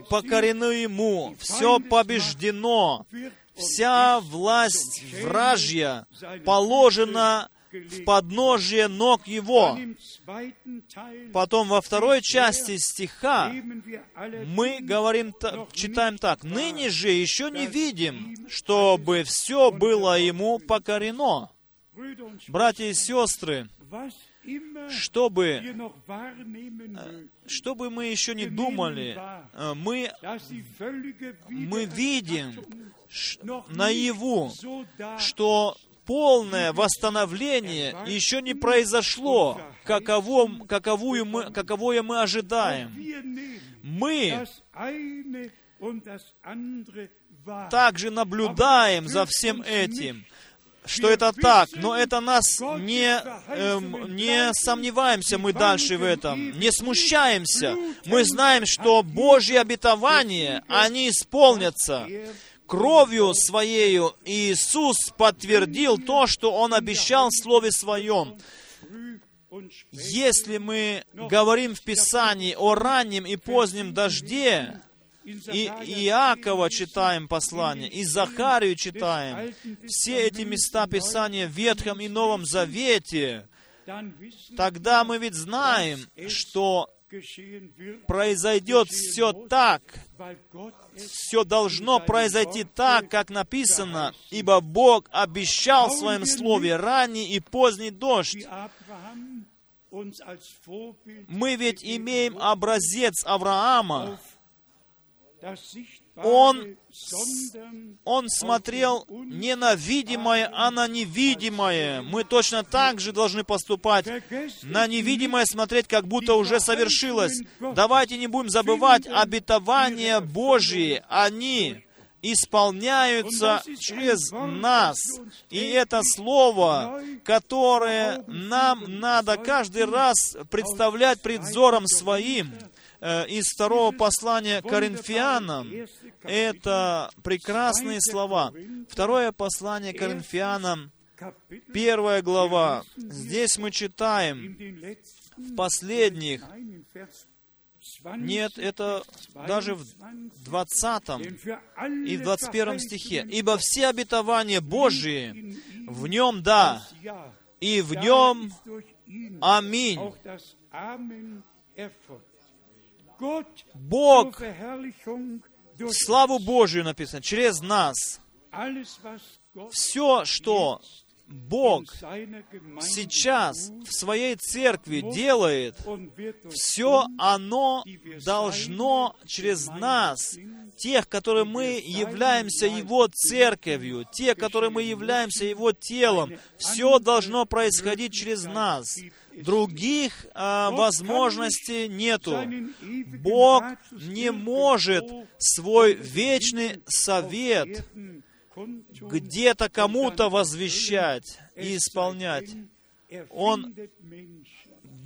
[SPEAKER 1] покорено ему. Все побеждено. Вся власть вражья положена в подножие ног его. Потом во второй части стиха мы говорим, та- читаем так. «Ныне же еще не видим, чтобы все было ему покорено». Братья и сестры, чтобы,
[SPEAKER 2] mögen,
[SPEAKER 1] чтобы мы еще не думали, э, мы, мы видим наяву, что полное восстановление еще не произошло, каково, каковую мы, каковое мы ожидаем. Мы также наблюдаем за всем этим. Что это так, но это нас не, эм, не сомневаемся мы дальше в этом, не смущаемся. Мы знаем, что Божьи обетования, они исполнятся. Кровью Своею Иисус подтвердил то, что Он обещал в Слове Своем. Если мы говорим в Писании о раннем и позднем дожде, и Иакова читаем послание, и Захарию читаем, все эти места Писания в Ветхом и Новом Завете, тогда мы ведь знаем, что произойдет все так, все должно произойти так, как написано, ибо Бог обещал в Своем Слове ранний и поздний дождь. Мы ведь имеем образец Авраама, он, он смотрел не на видимое, а на невидимое. Мы точно так же должны поступать. На невидимое смотреть, как будто уже совершилось. Давайте не будем забывать обетования Божьи. Они исполняются через нас. И это слово, которое нам надо каждый раз представлять пред взором своим, из второго послания Коринфянам. Это прекрасные слова. Второе послание Коринфянам, первая глава. Здесь мы читаем в последних нет, это даже в 20 и в 21 стихе. «Ибо все обетования Божии в нем да, и в нем аминь». Бог, славу Божию написано, через нас. Все, что Бог сейчас в своей церкви делает, все оно должно через нас, тех, которые мы являемся Его церковью, те, которые мы являемся Его телом, все должно происходить через нас. Других а, возможностей нету. Бог не может свой вечный совет где-то кому-то возвещать и исполнять. Он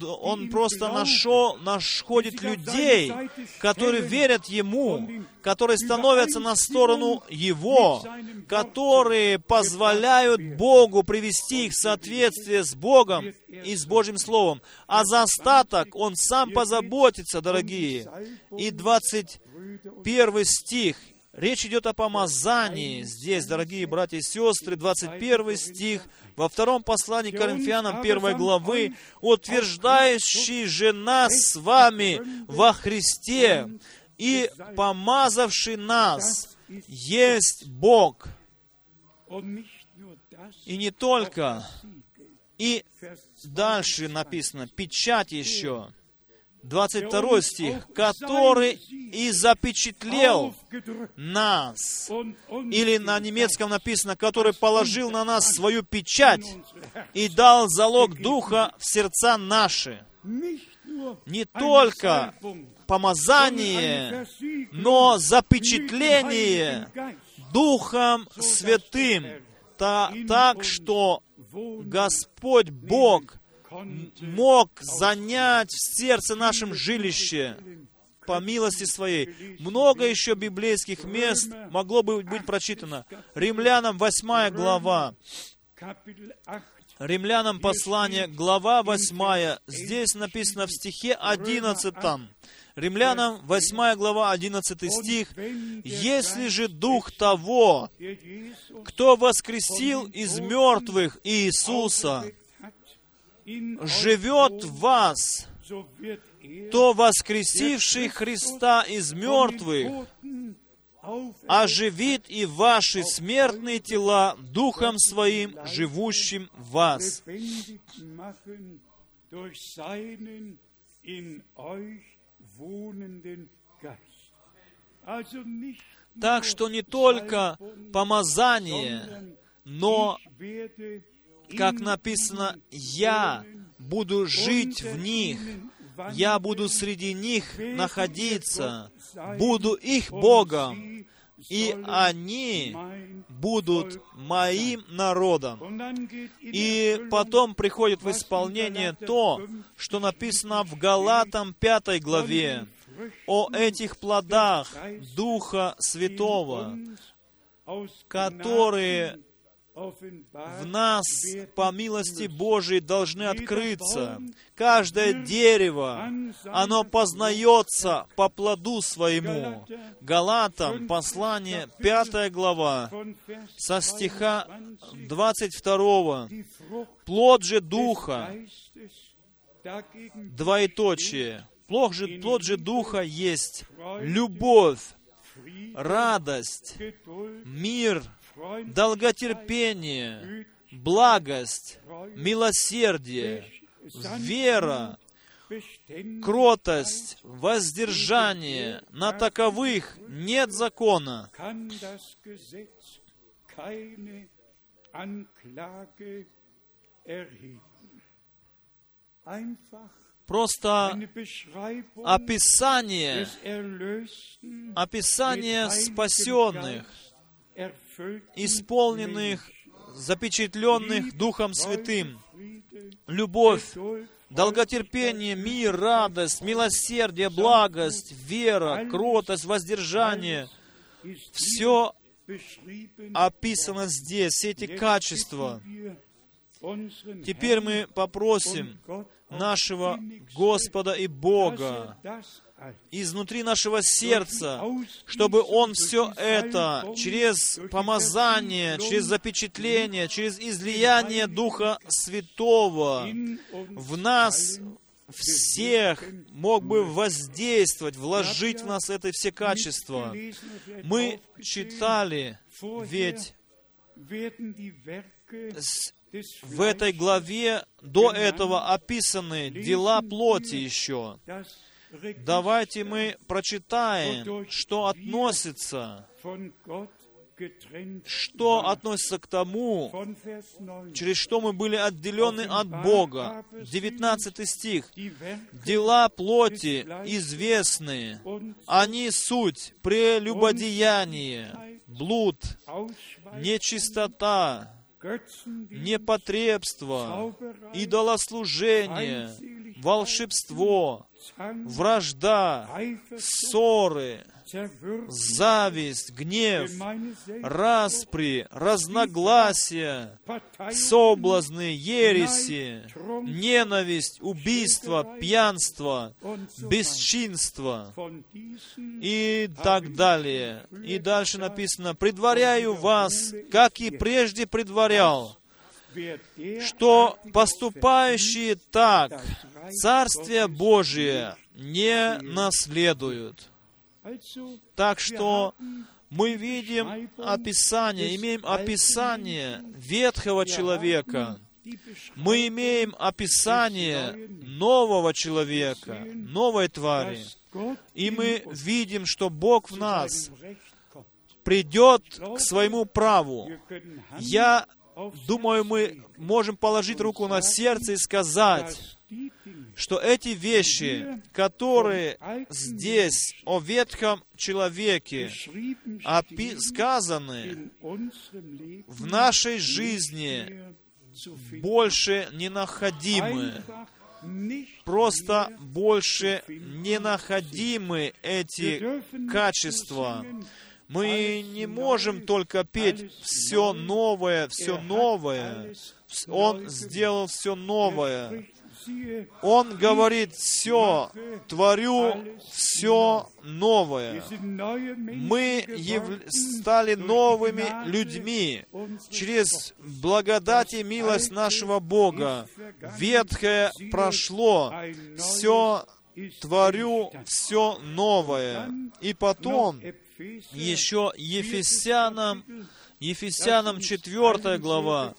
[SPEAKER 1] он просто нашел, находит людей, которые верят Ему, которые становятся на сторону Его, которые позволяют Богу привести их в соответствие с Богом и с Божьим Словом. А за остаток Он сам позаботится, дорогие. И 21 стих. Речь идет о помазании. Здесь, дорогие братья и сестры, 21 стих, во втором послании к Коринфянам первой главы, утверждающий же нас с вами во Христе и помазавший нас есть Бог. И не только. И дальше написано, печать еще. 22 стих, который и запечатлел нас. Или на немецком написано, который положил на нас свою печать и дал залог Духа в сердца наши. Не только помазание, но запечатление Духом Святым, так что Господь Бог мог занять в сердце нашем жилище по милости своей. Много еще библейских мест могло бы быть прочитано. Римлянам 8 глава. Римлянам послание, глава 8. Здесь написано в стихе 11. Римлянам 8 глава 11 стих. «Если же Дух того, кто воскресил из мертвых Иисуса, живет в вас, то воскресивший Христа из мертвых оживит и ваши смертные тела Духом Своим, живущим в вас. Так что не только помазание, но как написано, «Я буду жить в них, я буду среди них находиться, буду их Богом, и они будут моим народом. И потом приходит в исполнение то, что написано в Галатам 5 главе о этих плодах Духа Святого, которые в нас по милости Божией должны открыться. Каждое дерево, оно познается по плоду своему. Галатам, послание, 5 глава, со стиха 22. Плод же Духа, двоеточие. Плод же, плод же Духа есть любовь, радость, мир, долготерпение, благость, милосердие, вера, кротость, воздержание. На таковых нет закона. Просто описание, описание спасенных, исполненных, запечатленных Духом Святым. Любовь, долготерпение, мир, радость, милосердие, благость, вера, кротость, воздержание. Все описано здесь, все эти качества. Теперь мы попросим нашего Господа и Бога изнутри нашего сердца, чтобы Он все это через помазание, через запечатление, через излияние Духа Святого в нас всех мог бы воздействовать, вложить в нас это все качества. Мы читали, ведь в этой главе до этого описаны дела плоти еще. Давайте мы прочитаем, что относится, что относится к тому, через что мы были отделены от Бога. 19 стих. «Дела плоти известны, они суть прелюбодеяние, блуд, нечистота, непотребство, идолослужение, волшебство, вражда, ссоры, зависть, гнев, распри, разногласия, соблазны, ереси, ненависть, убийство, пьянство, бесчинство и так далее. И дальше написано, «Предваряю вас, как и прежде предварял, что поступающие так Царствие Божие не наследуют». Так что мы видим описание, имеем описание ветхого человека, мы имеем описание нового человека, новой твари, и мы видим, что Бог в нас придет к своему праву. Я думаю, мы можем положить руку на сердце и сказать, что эти вещи, которые здесь о ветхом человеке сказаны в нашей жизни, больше не находимы. Просто больше не находимы эти качества. Мы не можем только петь все новое, все новое. Он сделал все новое. Он говорит, все, творю все новое. Мы яв... стали новыми людьми через благодать и милость нашего Бога. Ветхое прошло, все творю все новое. И потом еще Ефесянам Ефесянам 4 глава,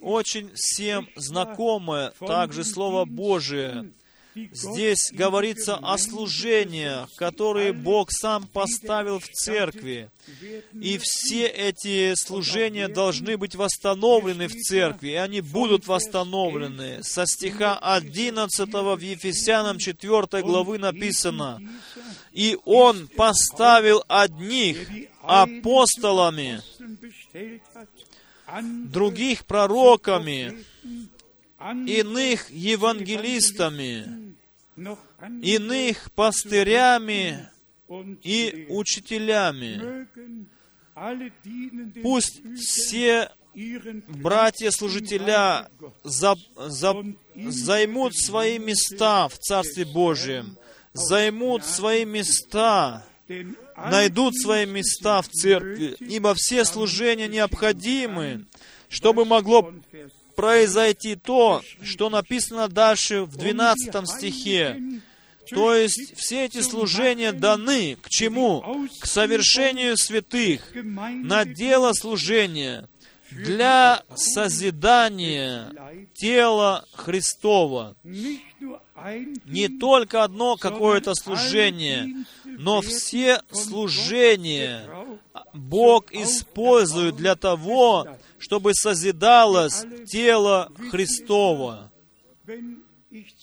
[SPEAKER 1] очень всем знакомое также Слово Божие. Здесь говорится о служениях, которые Бог сам поставил в церкви. И все эти служения должны быть восстановлены в церкви, и они будут восстановлены. Со стиха 11 в Ефесянам 4 главы написано, «И Он поставил одних апостолами, других пророками, иных евангелистами, иных пастырями и учителями. Пусть все братья-служителя за, за, займут свои места в Царстве Божьем, займут свои места, найдут свои места в церкви, ибо все служения необходимы, чтобы могло произойти то, что написано дальше в 12 стихе. То есть все эти служения даны к чему? К совершению святых, на дело служения, для созидания тела Христова. Не только одно какое-то служение, но все служения Бог использует для того, чтобы созидалось тело Христова.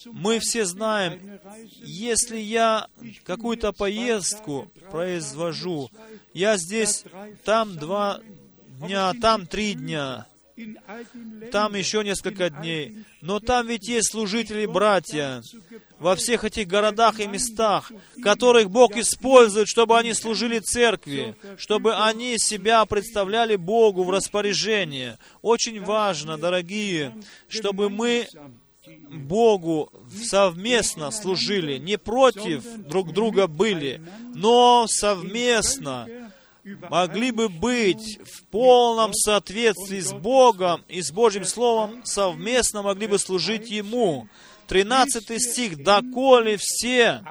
[SPEAKER 1] Мы все знаем, если я какую-то поездку произвожу, я здесь, там два дня, там три дня, там еще несколько дней. Но там ведь есть служители братья во всех этих городах и местах, которых Бог использует, чтобы они служили церкви, чтобы они себя представляли Богу в распоряжение. Очень важно, дорогие, чтобы мы Богу совместно служили, не против друг друга были, но совместно могли бы быть в полном соответствии с Богом и с Божьим Словом, совместно могли бы служить Ему. 13 стих. «Доколе все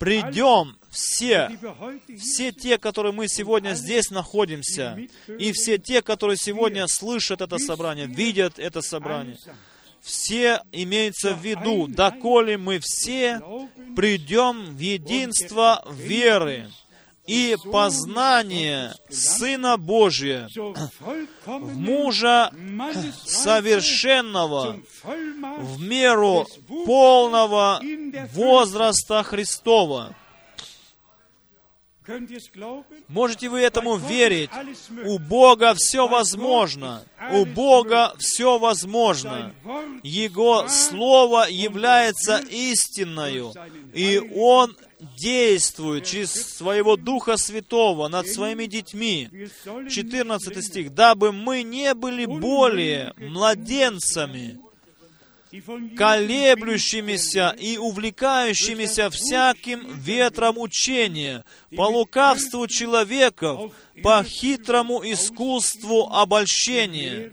[SPEAKER 1] придем, все, все те, которые мы сегодня здесь находимся, и все те, которые сегодня слышат это собрание, видят это собрание, все имеется в виду, доколе мы все придем в единство веры, и познание Сына Божия, в мужа совершенного, в меру полного возраста Христова. Можете вы этому верить? У Бога все возможно. У Бога все возможно. Его Слово является истинною, и Он действует через своего Духа Святого над своими детьми. 14 стих. «Дабы мы не были более младенцами, колеблющимися и увлекающимися всяким ветром учения, по лукавству человеков, по хитрому искусству обольщения»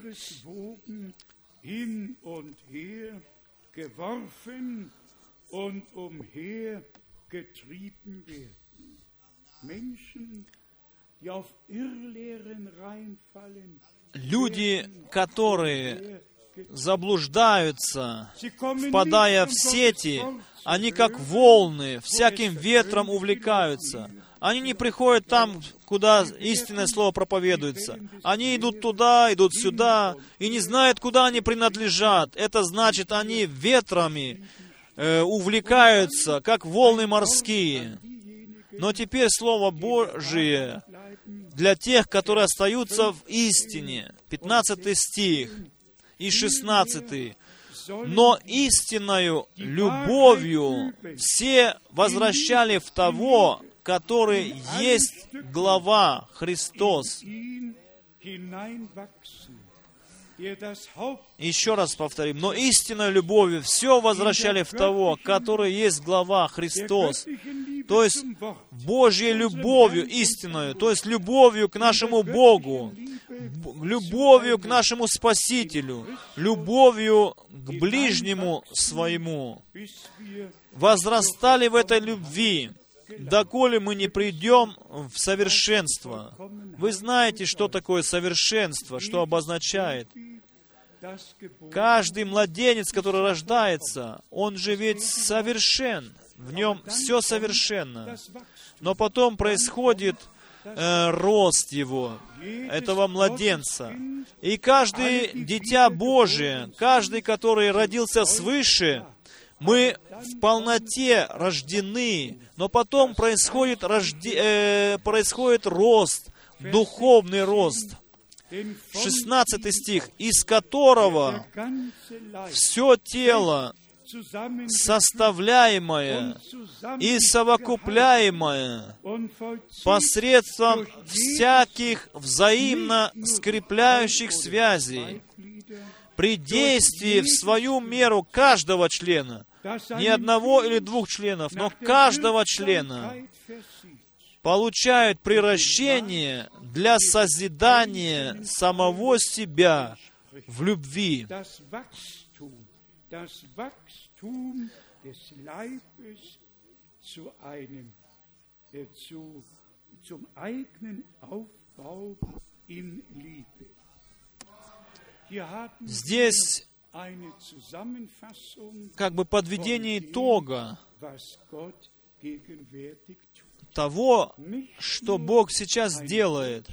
[SPEAKER 1] люди, которые заблуждаются, впадая в сети, они как волны, всяким ветром увлекаются. Они не приходят там, куда истинное слово проповедуется. Они идут туда, идут сюда, и не знают, куда они принадлежат. Это значит, они ветрами э, увлекаются, как волны морские. Но теперь Слово Божие для тех, которые остаются в истине. 15 стих и 16. Но истинною любовью все возвращали в того, который есть глава Христос. Еще раз повторим. Но истинной любовью все возвращали в того, который есть глава Христос. То есть Божьей любовью истинную, то есть любовью к нашему Богу, любовью к нашему Спасителю, любовью к ближнему своему. Возрастали в этой любви, доколе мы не придем в совершенство. Вы знаете, что такое совершенство, что обозначает. Каждый младенец, который рождается, он же ведь совершен. В нем все совершенно. Но потом происходит э, рост его, этого младенца. И каждый дитя Божие, каждый, который родился свыше, Мы в полноте рождены, но потом происходит, рожде... э, происходит рост, духовный рост. 16 стих, из которого все тело, составляемое и совокупляемое посредством всяких взаимно скрепляющих связей, при действии в свою меру каждого члена, не одного или двух членов, но каждого члена, получают приращение для созидания самого себя в любви.
[SPEAKER 2] zum eigenen Aufbau in Liebe.
[SPEAKER 1] Здесь как бы подведение итога того, что Бог сейчас делает.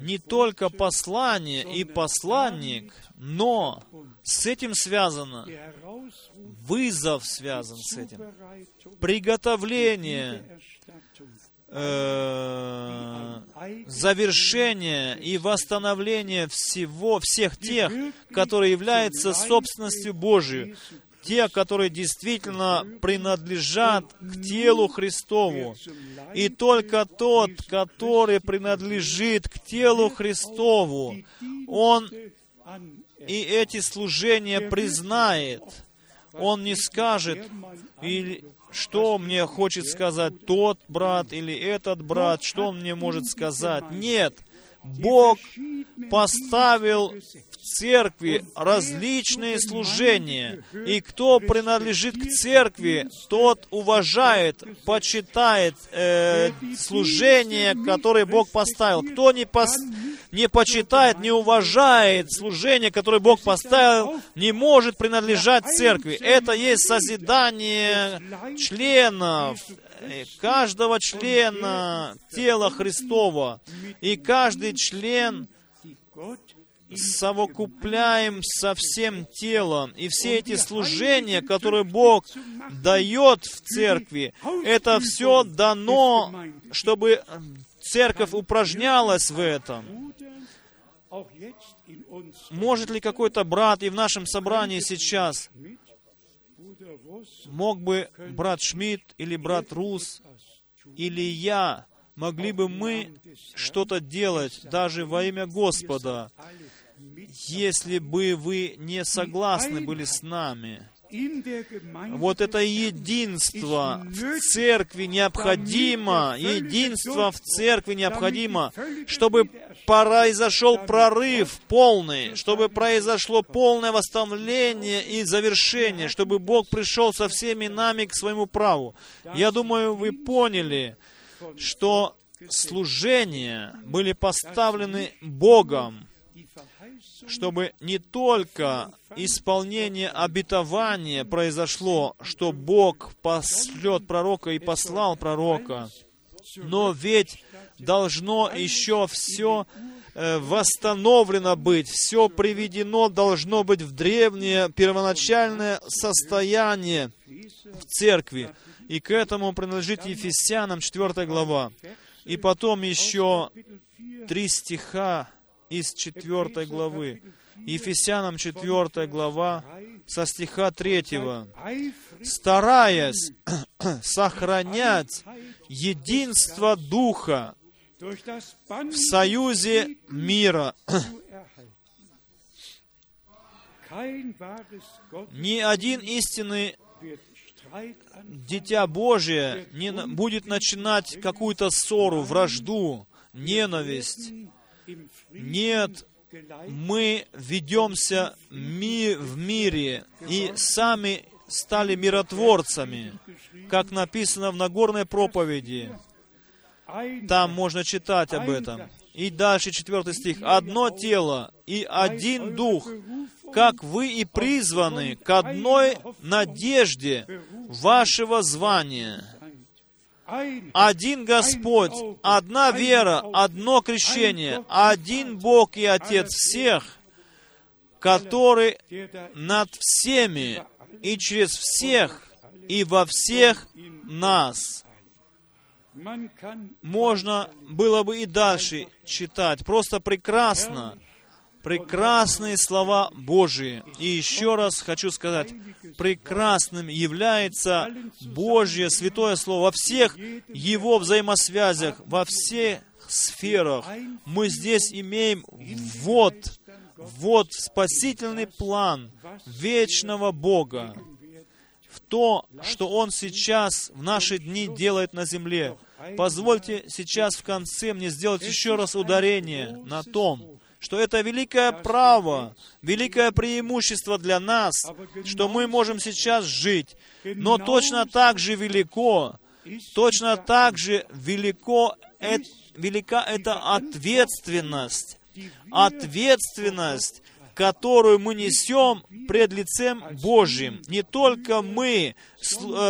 [SPEAKER 1] Не только послание и посланник, но с этим связано вызов связан с этим, приготовление, э, завершение и восстановление всего, всех тех, которые являются собственностью Божией, те, которые действительно принадлежат к телу Христову. И только тот, который принадлежит к телу Христову, он и эти служения признает. Он не скажет, или что мне хочет сказать тот брат или этот брат, что он мне может сказать. Нет, Бог поставил в церкви различные служения, и кто принадлежит к церкви, тот уважает, почитает э, служение, которое Бог поставил. Кто не, пос, не почитает, не уважает служение, которое Бог поставил, не может принадлежать церкви. Это есть созидание членов, каждого члена тела Христова. И каждый член совокупляем со всем телом. И все эти служения, которые Бог дает в церкви, это все дано, чтобы церковь упражнялась в этом. Может ли какой-то брат и в нашем собрании сейчас мог бы брат Шмидт или брат Рус или я, могли бы мы что-то делать даже во имя Господа, если бы вы не согласны были с нами. Вот это единство в церкви необходимо, единство в церкви необходимо, чтобы произошел прорыв полный, чтобы произошло полное восстановление и завершение, чтобы Бог пришел со всеми нами к своему праву. Я думаю, вы поняли, что служения были поставлены Богом, чтобы не только исполнение обетования произошло, что Бог пошлет пророка и послал пророка, но ведь должно еще все э, восстановлено быть, все приведено должно быть в древнее первоначальное состояние в церкви. И к этому принадлежит Ефесянам 4 глава. И потом еще три стиха из 4 главы. Ефесянам 4 глава со стиха 3.
[SPEAKER 2] eifrig
[SPEAKER 1] Стараясь сохранять единство Духа в союзе мира. Ни один истинный Дитя Божие не будет начинать какую-то ссору, вражду, ненависть. Нет, мы ведемся ми- в мире и сами стали миротворцами, как написано в Нагорной проповеди. Там можно читать об этом. И дальше четвертый стих. «Одно тело и один дух, как вы и призваны к одной надежде вашего звания. Один Господь, одна вера, одно крещение, один Бог и Отец всех, который над всеми и через всех и во всех нас. Можно было бы и дальше читать. Просто прекрасно. Прекрасные слова Божьи. И еще раз хочу сказать, прекрасным является Божье Святое Слово во всех Его взаимосвязях, во всех сферах. Мы здесь имеем вот, вот спасительный план вечного Бога в то, что Он сейчас в наши дни делает на земле. Позвольте сейчас в конце мне сделать еще раз ударение на том, что это великое право, великое преимущество для нас, что мы можем сейчас жить. Но точно так же велико, точно так же велико, э- велика эта ответственность, ответственность, которую мы несем пред лицем Божьим. Не только мы,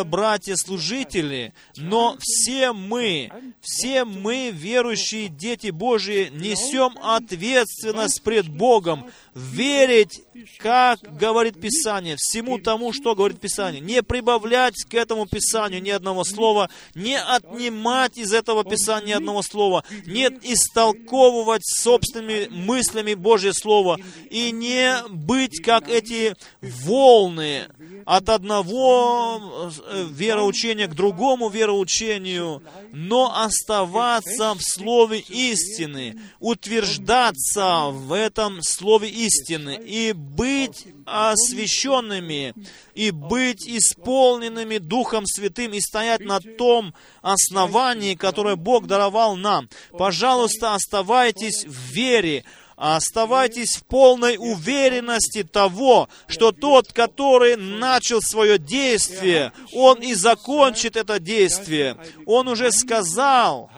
[SPEAKER 1] братья-служители, но все мы, все мы, верующие дети Божьи, несем ответственность пред Богом, верить, как говорит Писание, всему тому, что говорит Писание. Не прибавлять к этому Писанию ни одного слова, не отнимать из этого Писания ни одного слова, не истолковывать собственными мыслями Божье Слово и не быть как эти волны от одного э, вероучения к другому вероучению, но оставаться в Слове истины, утверждаться в этом Слове истины и быть освященными, и быть исполненными Духом Святым, и стоять на том основании, которое Бог даровал нам. Пожалуйста, оставайтесь в вере, Оставайтесь в полной уверенности того, что тот, который начал свое действие, он и закончит это действие. Он уже сказал,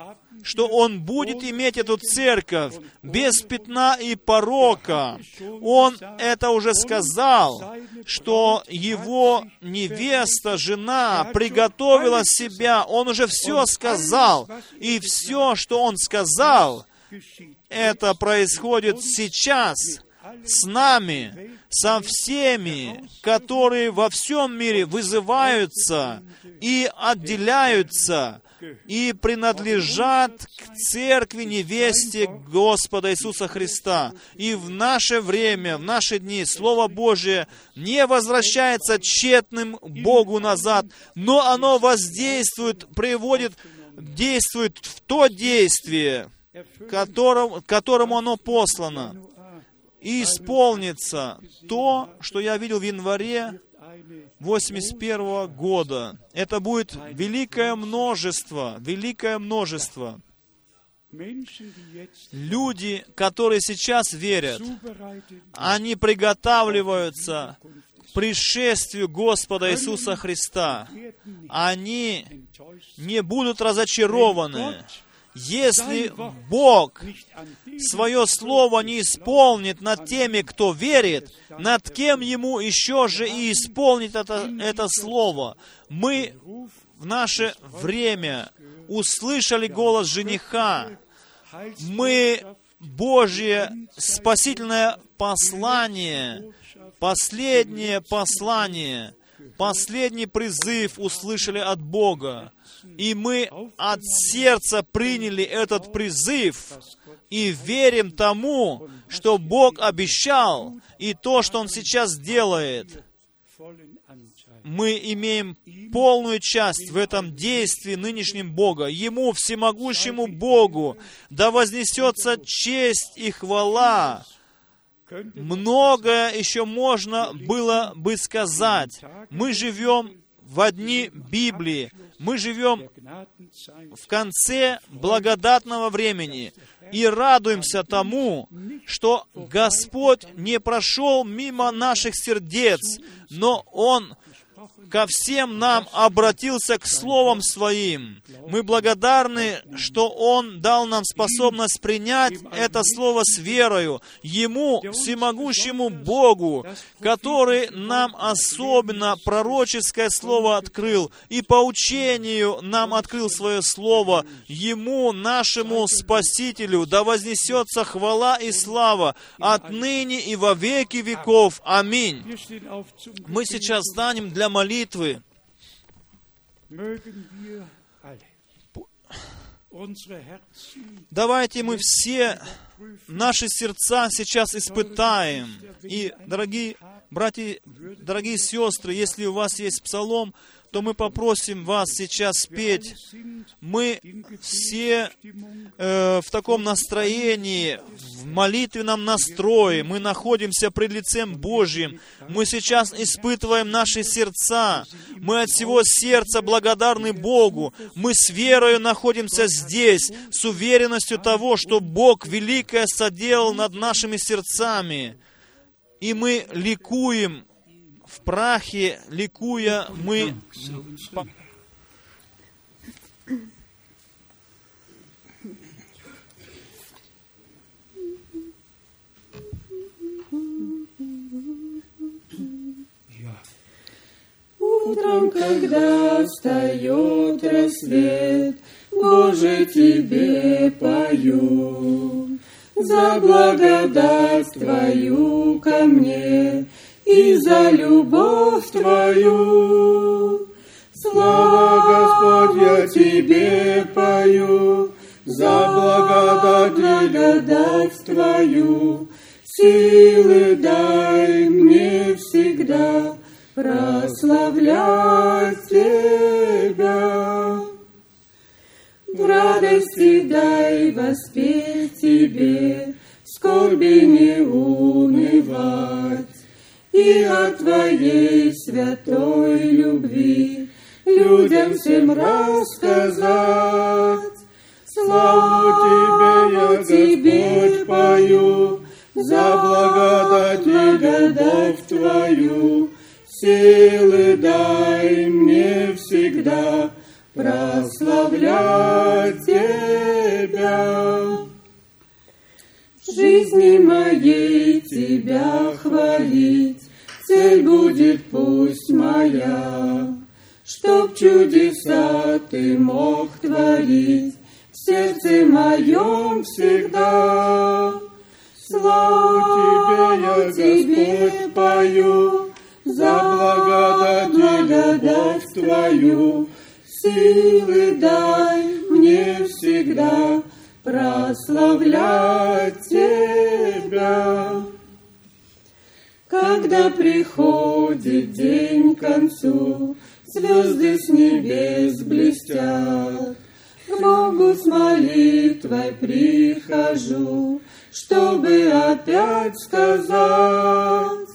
[SPEAKER 1] что он будет иметь эту церковь без пятна и порока. Он это уже сказал, что его невеста, жена приготовила себя. Он уже все сказал. И все, что он сказал. Это происходит сейчас с нами, со всеми, которые во всем мире вызываются и отделяются и принадлежат к церкви невесте Господа Иисуса Христа. И в наше время, в наши дни, Слово Божие не возвращается тщетным Богу назад, но оно воздействует, приводит, действует в то действие, которым, которому оно послано. И исполнится то, что я видел в январе 81 года. Это будет великое множество, великое множество. Люди, которые сейчас верят, они приготавливаются к пришествию Господа Иисуса Христа. Они не будут разочарованы. Если Бог свое слово не исполнит над теми, кто верит, над кем ему еще же и исполнит это, это слово. Мы в наше время услышали голос жениха. Мы Божье спасительное послание, последнее послание, последний призыв услышали от Бога. И мы от сердца приняли этот призыв и верим тому, что Бог обещал, и то, что Он сейчас делает. Мы имеем полную часть в этом действии нынешнем Бога. Ему, всемогущему Богу, да вознесется честь и хвала. Многое еще можно было бы сказать. Мы живем в одни Библии. Мы живем в конце благодатного времени и радуемся тому, что Господь не прошел мимо наших сердец, но Он ко всем нам обратился к словам своим. Мы благодарны, что Он дал нам способность принять это слово с верою, Ему, всемогущему Богу, который нам особенно пророческое слово открыл, и по учению нам открыл свое слово. Ему, нашему Спасителю, да вознесется хвала и слава отныне и во веки веков. Аминь. Мы сейчас станем для молитвы. Давайте мы все наши сердца сейчас испытаем. И, дорогие братья, дорогие сестры, если у вас есть псалом, то мы попросим вас сейчас
[SPEAKER 2] sind
[SPEAKER 1] Мы все э, в таком настроении, в молитвенном настрое, мы находимся пред лицем Божьим. Мы сейчас испытываем наши сердца. Мы от всего сердца благодарны Богу. Мы с верою находимся здесь, с уверенностью того, что Бог великое соделал над нашими сердцами. И мы ликуем в прахе, ликуя, мы
[SPEAKER 3] Утром, когда встает рассвет, Боже, Тебе пою. За благодать Твою ко мне и за любовь Твою. Слава, Господь, я Тебе пою, за благодать, благодать Твою. Силы дай мне всегда прославлять Тебя. В радости дай воспеть Тебе, скорби не унывать, и о Твоей святой любви людям всем рассказать. Славу Тебе, я Тебе пою, за благодать, благодать Твою, силы дай мне всегда прославлять Тебя. В жизни моей Тебя хвалить, цель будет пусть моя, чтоб чудеса Ты мог творить в сердце моем всегда. Славу Тебе, я Тебе пою, за благодать, благодать Твою, силы дай мне всегда прославлять Тебя. Когда приходит день к концу, звезды с небес блестят, к Богу с молитвой прихожу, чтобы опять сказать,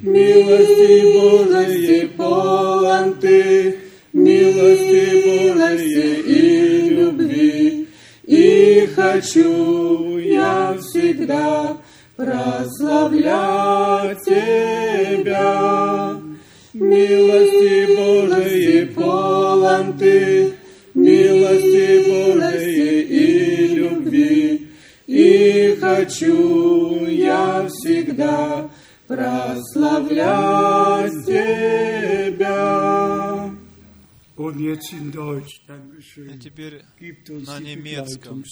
[SPEAKER 3] Милости Божией полон Ты, милости Божией и любви, и хочу я всегда прославлять Тебя. Милости Божией полон Ты, милости Божией и любви, и хочу я всегда прославлять Тебя.
[SPEAKER 1] А теперь на немецком.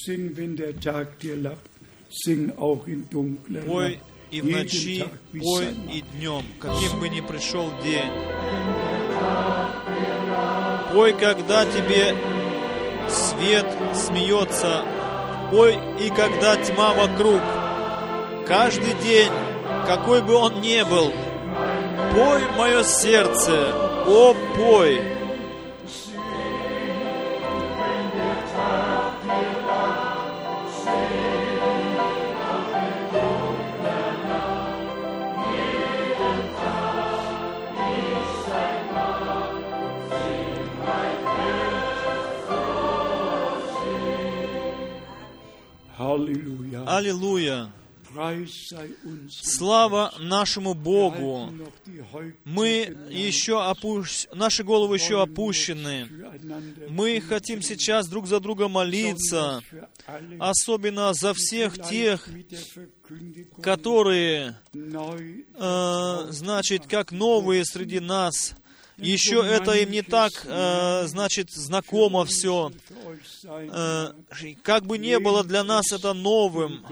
[SPEAKER 1] Пой и в ночи, пой и днем, каким бы ни пришел день. Пой, когда тебе свет смеется, пой и когда тьма вокруг. Каждый день, какой бы он ни был, пой мое сердце, о, пой. Аллилуйя.
[SPEAKER 2] Uns.
[SPEAKER 1] Слава нашему Богу! Мы еще опущ... Наши головы еще опущены. Мы хотим сейчас друг за друга молиться, особенно за всех тех, которые, э, значит, как новые среди нас. Еще это им не так, э, значит, знакомо все. Э, как бы не было для нас это новым,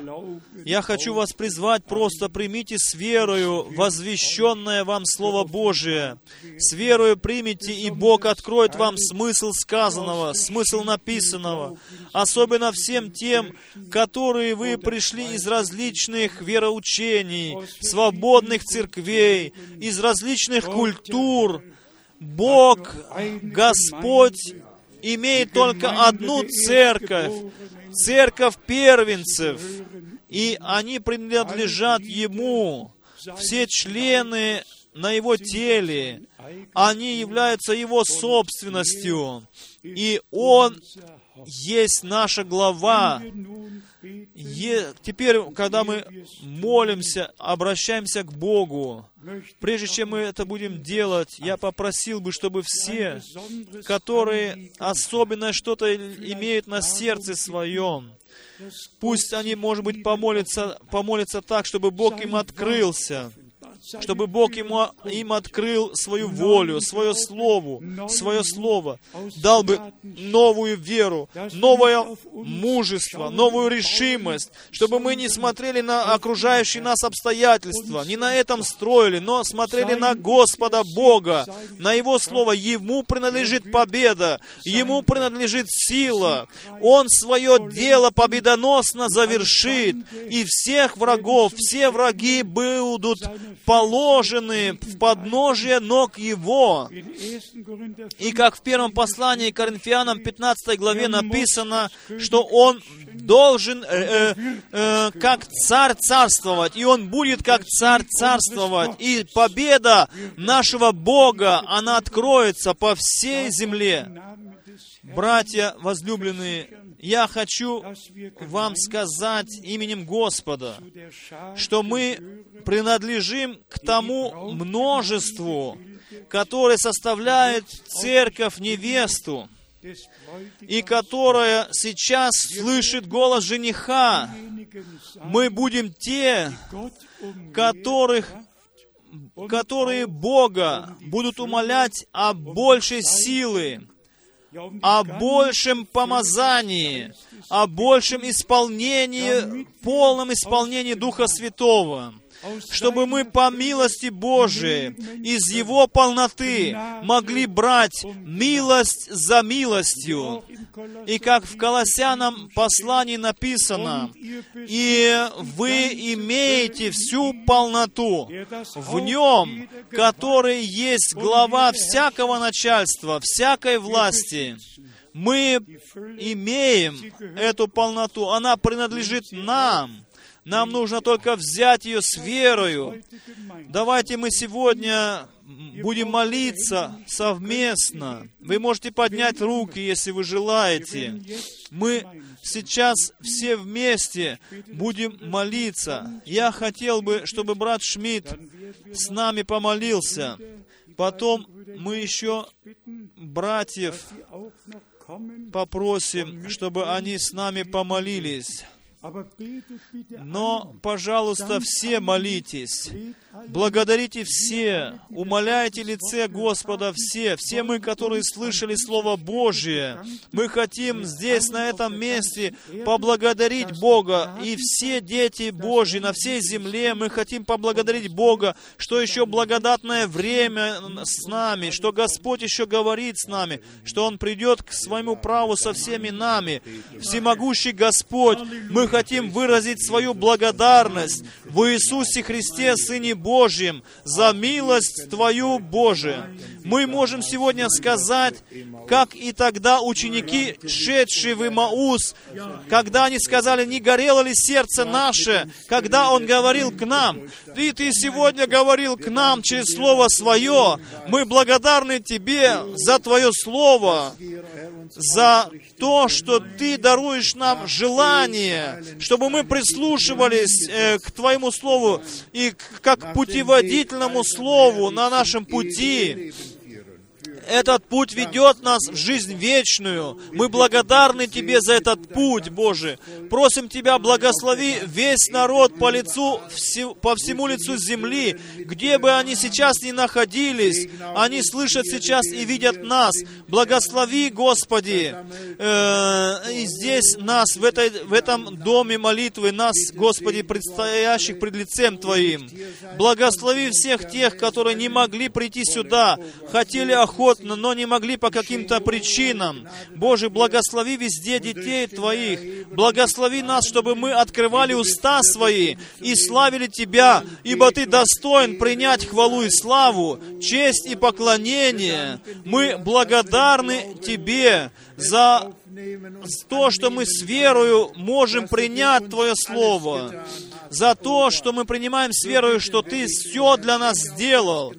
[SPEAKER 1] я хочу вас призвать, просто примите с верою возвещенное вам Слово Божие. С верою примите, и Бог откроет вам смысл сказанного, смысл написанного. Особенно всем тем, которые вы пришли из различных вероучений, свободных церквей, из различных культур. Бог, Господь, имеет только одну церковь, церковь первенцев, и они принадлежат Ему. Все члены на Его теле, они являются Его собственностью, и Он есть наша глава. Е- Теперь, когда мы молимся, обращаемся к Богу, прежде чем мы это будем делать, я попросил бы, чтобы все, которые особенно что-то имеют на сердце своем, пусть они, может быть, помолятся, помолятся так, чтобы Бог им открылся, чтобы Бог ему, им открыл свою волю, свое слово, свое слово, дал бы новую веру, новое мужество, новую решимость, чтобы мы не смотрели на окружающие нас обстоятельства, не на этом строили, но смотрели на Господа Бога, на Его Слово. Ему принадлежит победа, Ему принадлежит сила. Он свое дело победоносно завершит, и всех врагов, все враги будут положены в подножие ног Его.
[SPEAKER 2] in 1. Korinther
[SPEAKER 1] И как в первом послании Коринфянам 15 главе написано, что Он должен э, э, э, как царь царствовать, и Он будет как царь царствовать, и победа нашего Бога, она откроется по всей земле. Братья возлюбленные, я хочу вам сказать именем Господа, что мы принадлежим к тому множеству, которое составляет церковь невесту, и которая сейчас слышит голос жениха. Мы будем те, которых, которые Бога будут умолять о большей силы, о большем помазании, о большем исполнении, полном исполнении Духа Святого, чтобы мы по милости Божией из Его полноты могли брать милость за милостью. И как в Колоссянам послании написано, «И вы имеете всю полноту в Нем, который есть глава всякого начальства, всякой власти». Мы имеем эту полноту, она принадлежит нам. Нам нужно только взять ее с верою. Давайте мы сегодня будем молиться совместно. Вы можете поднять руки, если вы желаете. Мы сейчас все вместе будем молиться. Я хотел бы, чтобы брат Шмидт с нами помолился. Потом мы еще братьев попросим, чтобы они с нами помолились. Но, пожалуйста, все молитесь. Благодарите все, умоляйте лице Господа все, все мы, которые слышали Слово Божие. Мы хотим здесь, на этом месте, поблагодарить Бога. И все дети Божьи на всей земле, мы хотим поблагодарить Бога, что еще благодатное время с нами, что Господь еще говорит с нами, что Он придет к своему праву со всеми нами. Всемогущий Господь, мы хотим выразить свою благодарность в Иисусе Христе, Сыне Божьем, за милость Твою, Боже. Мы можем сегодня сказать, как и тогда ученики, шедшие в Имаус, когда они сказали, не горело ли сердце наше, когда Он говорил к нам. И Ты сегодня говорил к нам через Слово Свое. Мы благодарны Тебе за Твое Слово. за то, что Ты даруешь нам желание, чтобы мы прислушивались э, к Твоему Слову и как путеводительному Слову на нашем пути, этот путь ведет нас в жизнь вечную. Мы благодарны Тебе за этот путь, Боже. Просим Тебя, благослови весь народ по лицу, по всему лицу земли, где бы они сейчас ни находились, они слышат сейчас и видят нас. Благослови, Господи, э, и здесь нас, в, этой, в этом доме молитвы, нас, Господи, предстоящих пред лицем Твоим. Благослови всех тех, которые не могли прийти сюда, хотели охотно, но не могли по каким-то причинам. Боже, благослови везде детей Твоих. Благослови нас, чтобы мы открывали уста свои и славили Тебя, ибо Ты достоин принять хвалу и славу, честь и поклонение. Мы благодарны Тебе за то, что мы с верою можем принять Твое Слово, за то, что мы принимаем с верою, что Ты все для нас сделал,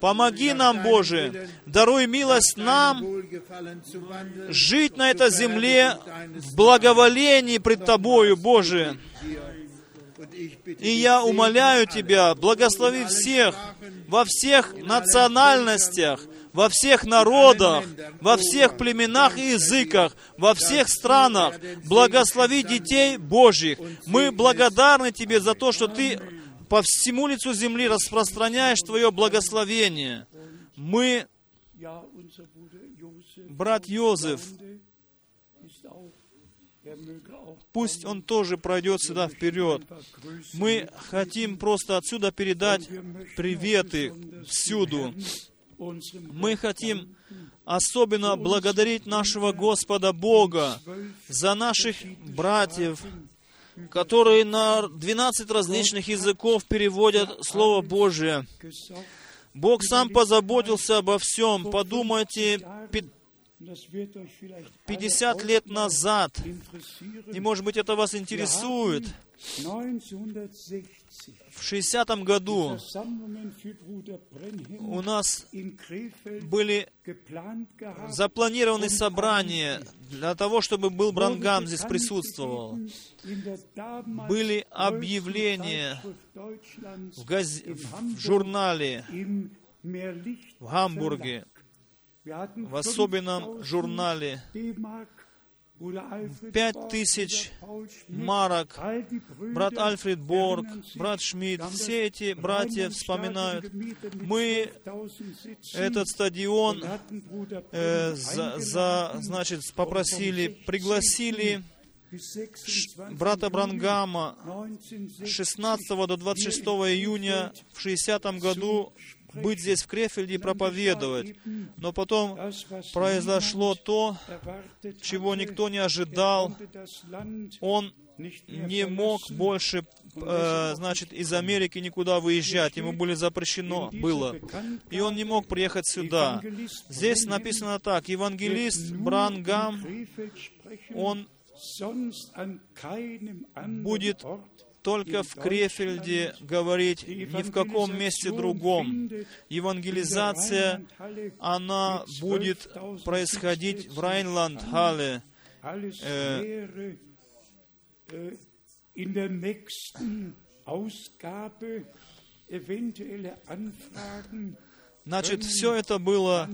[SPEAKER 1] Помоги нам, Боже, даруй милость нам жить на этой земле в благоволении пред Тобою, Боже. И я умоляю Тебя, благослови всех, во всех национальностях, во всех народах, во всех племенах и языках, во всех странах. Благослови детей Божьих. Мы благодарны Тебе за то, что Ты по всему лицу земли распространяешь Твое благословение. Мы, брат Йозеф, пусть он тоже пройдет сюда вперед. Мы хотим просто отсюда передать приветы всюду. Мы хотим особенно благодарить нашего Господа Бога за наших братьев, которые на 12 различных языков переводят Слово Божие. Бог сам позаботился обо всем. Подумайте, 50 лет назад, и может быть это вас интересует, в 60 году у нас были запланированы собрания для того, чтобы был Брангам здесь присутствовал. Были объявления в, газ... в журнале в Гамбурге, в особенном журнале пять тысяч марок. Брат Альфред Борг, брат Шмидт, все эти братья вспоминают. Мы этот стадион э, за, за, значит, попросили, пригласили брата Брангама 16 до 26 июня в 60 году быть здесь в Крефельде и проповедовать. Но потом произошло то, чего никто не ожидал. Он не мог больше, э, значит, из Америки никуда выезжать. Ему было запрещено было. И он не мог приехать сюда. Здесь написано так. Евангелист Брангам, он будет только в Крефельде говорить, ни в каком месте другом. Евангелизация, она будет происходить в Райнланд-Халле. Э, Значит, все это было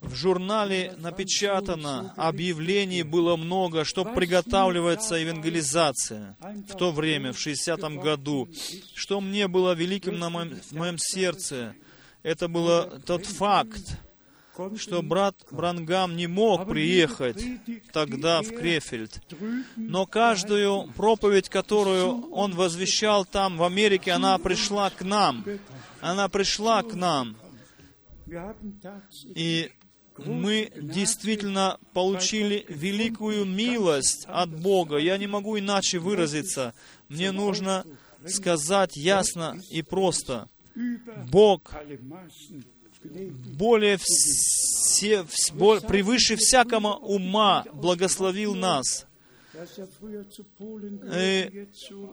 [SPEAKER 1] в журнале напечатано, объявлений было много, что приготавливается евангелизация в то время, в 60-м году. Что мне было великим на моем, моем сердце, это был тот факт, что брат Брангам не мог приехать тогда в Крефельд. Но каждую проповедь, которую он возвещал там, в Америке, она пришла к нам. Она пришла к нам. И мы действительно получили великую милость от Бога. Я не могу иначе выразиться. Мне нужно сказать ясно и просто. Бог более все, превыше всякого ума благословил нас.
[SPEAKER 2] Jetzt zu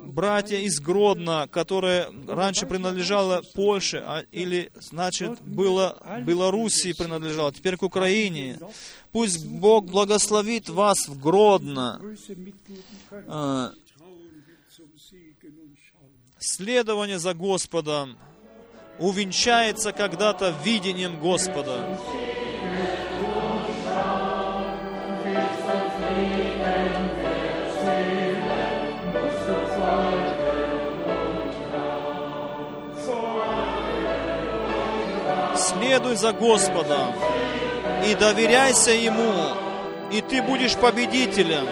[SPEAKER 1] братья из Гродно, которое раньше принадлежало Польше, а- или, значит, было Белоруссии принадлежало, теперь к Украине. Пусть Бог благословит вас в Гродно. Э,
[SPEAKER 2] schauen.
[SPEAKER 1] Следование за Господом увенчается когда-то видением Господа. Следуй за Господом и доверяйся Ему, и ты будешь победителем.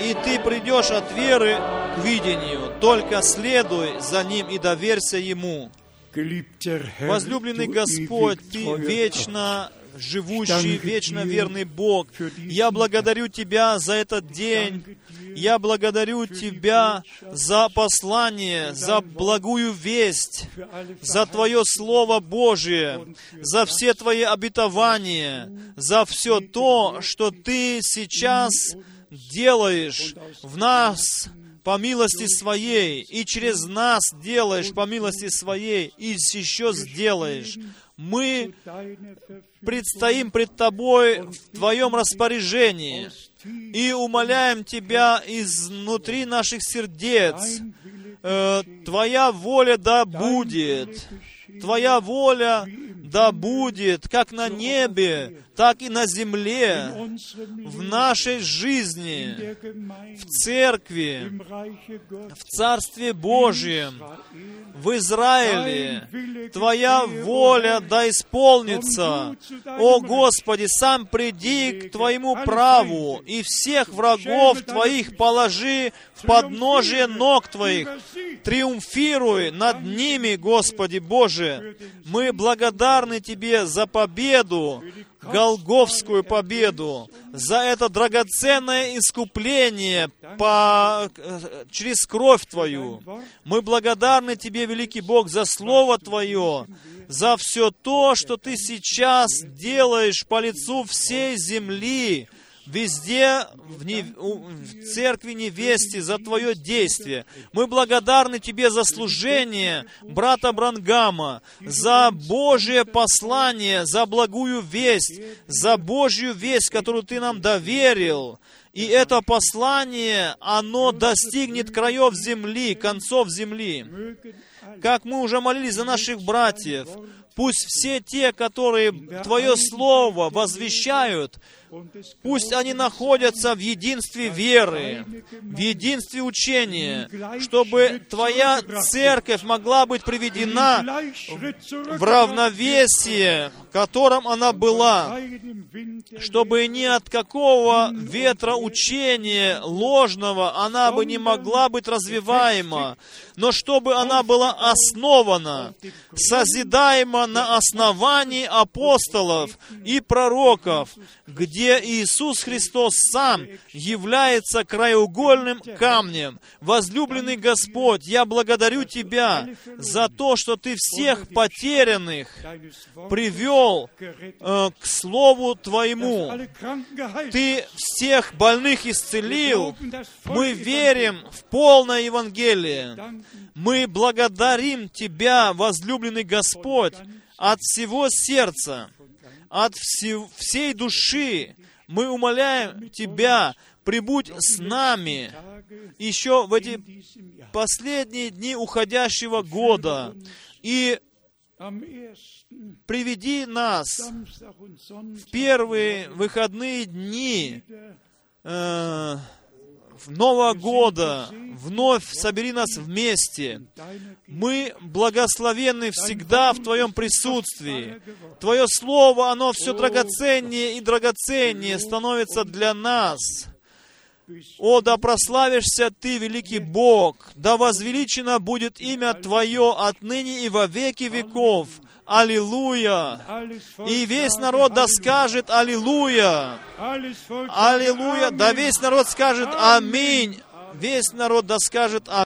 [SPEAKER 1] И ты придешь от веры к видению. Только следуй за Ним и доверься Ему. Возлюбленный Господь, Ты вечно живущий, вечно верный Бог. Я благодарю Тебя за этот день. Я благодарю Тебя за послание, за благую весть, за Твое Слово Божие, за все Твои обетования, за все то, что Ты сейчас делаешь в нас по милости Своей, и через нас делаешь по милости Своей, и еще сделаешь. Мы предстоим пред Тобой в Твоем распоряжении и умоляем Тебя изнутри наших сердец. Э, Твоя воля да будет. Твоя воля да будет, как на небе, так и на земле, в нашей жизни, в церкви, в Царстве Божьем, в Израиле. Твоя воля да исполнится. О Господи, сам приди к Твоему праву и всех врагов Твоих положи в подножие ног Твоих. Триумфируй над ними, Господи Боже. Мы благодарны Тебе за победу, Голговскую победу, за это драгоценное искупление по, э, через кровь Твою. Мы благодарны Тебе, великий Бог, за Слово Твое, за все то, что Ты сейчас делаешь по лицу всей земли, везде в, не- в церкви невесте за Твое действие. Мы благодарны Тебе за служение брата Брангама, за Божие послание, за благую весть, за Божью весть, которую Ты нам доверил. И это послание, оно достигнет краев земли, концов земли. Как мы уже молились за наших братьев, пусть все те, которые Твое Слово возвещают, Пусть они находятся в единстве веры, в единстве учения, чтобы Твоя церковь могла быть приведена в равновесие, в котором она была, чтобы ни от какого ветра учения ложного она бы не могла быть развиваема, но чтобы она была основана, созидаема на основании апостолов и пророков, где Иисус Христос сам является краеугольным камнем. Возлюбленный Господь, я благодарю Тебя за то, что Ты всех потерянных привел э, к Слову Твоему. Ты всех больных исцелил. Мы верим в полное Евангелие. Мы благодарим Тебя, возлюбленный Господь, от всего сердца, от все- всей души. Мы умоляем Тебя, прибудь с нами еще в эти последние дни уходящего года и приведи нас
[SPEAKER 2] Sonntag
[SPEAKER 1] первые выходные дни э, в Нового года вновь собери нас вместе. Мы благословенны всегда в Твоем присутствии. Твое Слово, оно все драгоценнее и драгоценнее становится для нас. О, да прославишься Ты, великий Бог, да возвеличено будет имя Твое отныне и во веки веков. Аллилуйя! И весь народ да скажет Аллилуйя! Аллилуйя! Да весь народ скажет Аминь! Весь народ да скажет Аминь!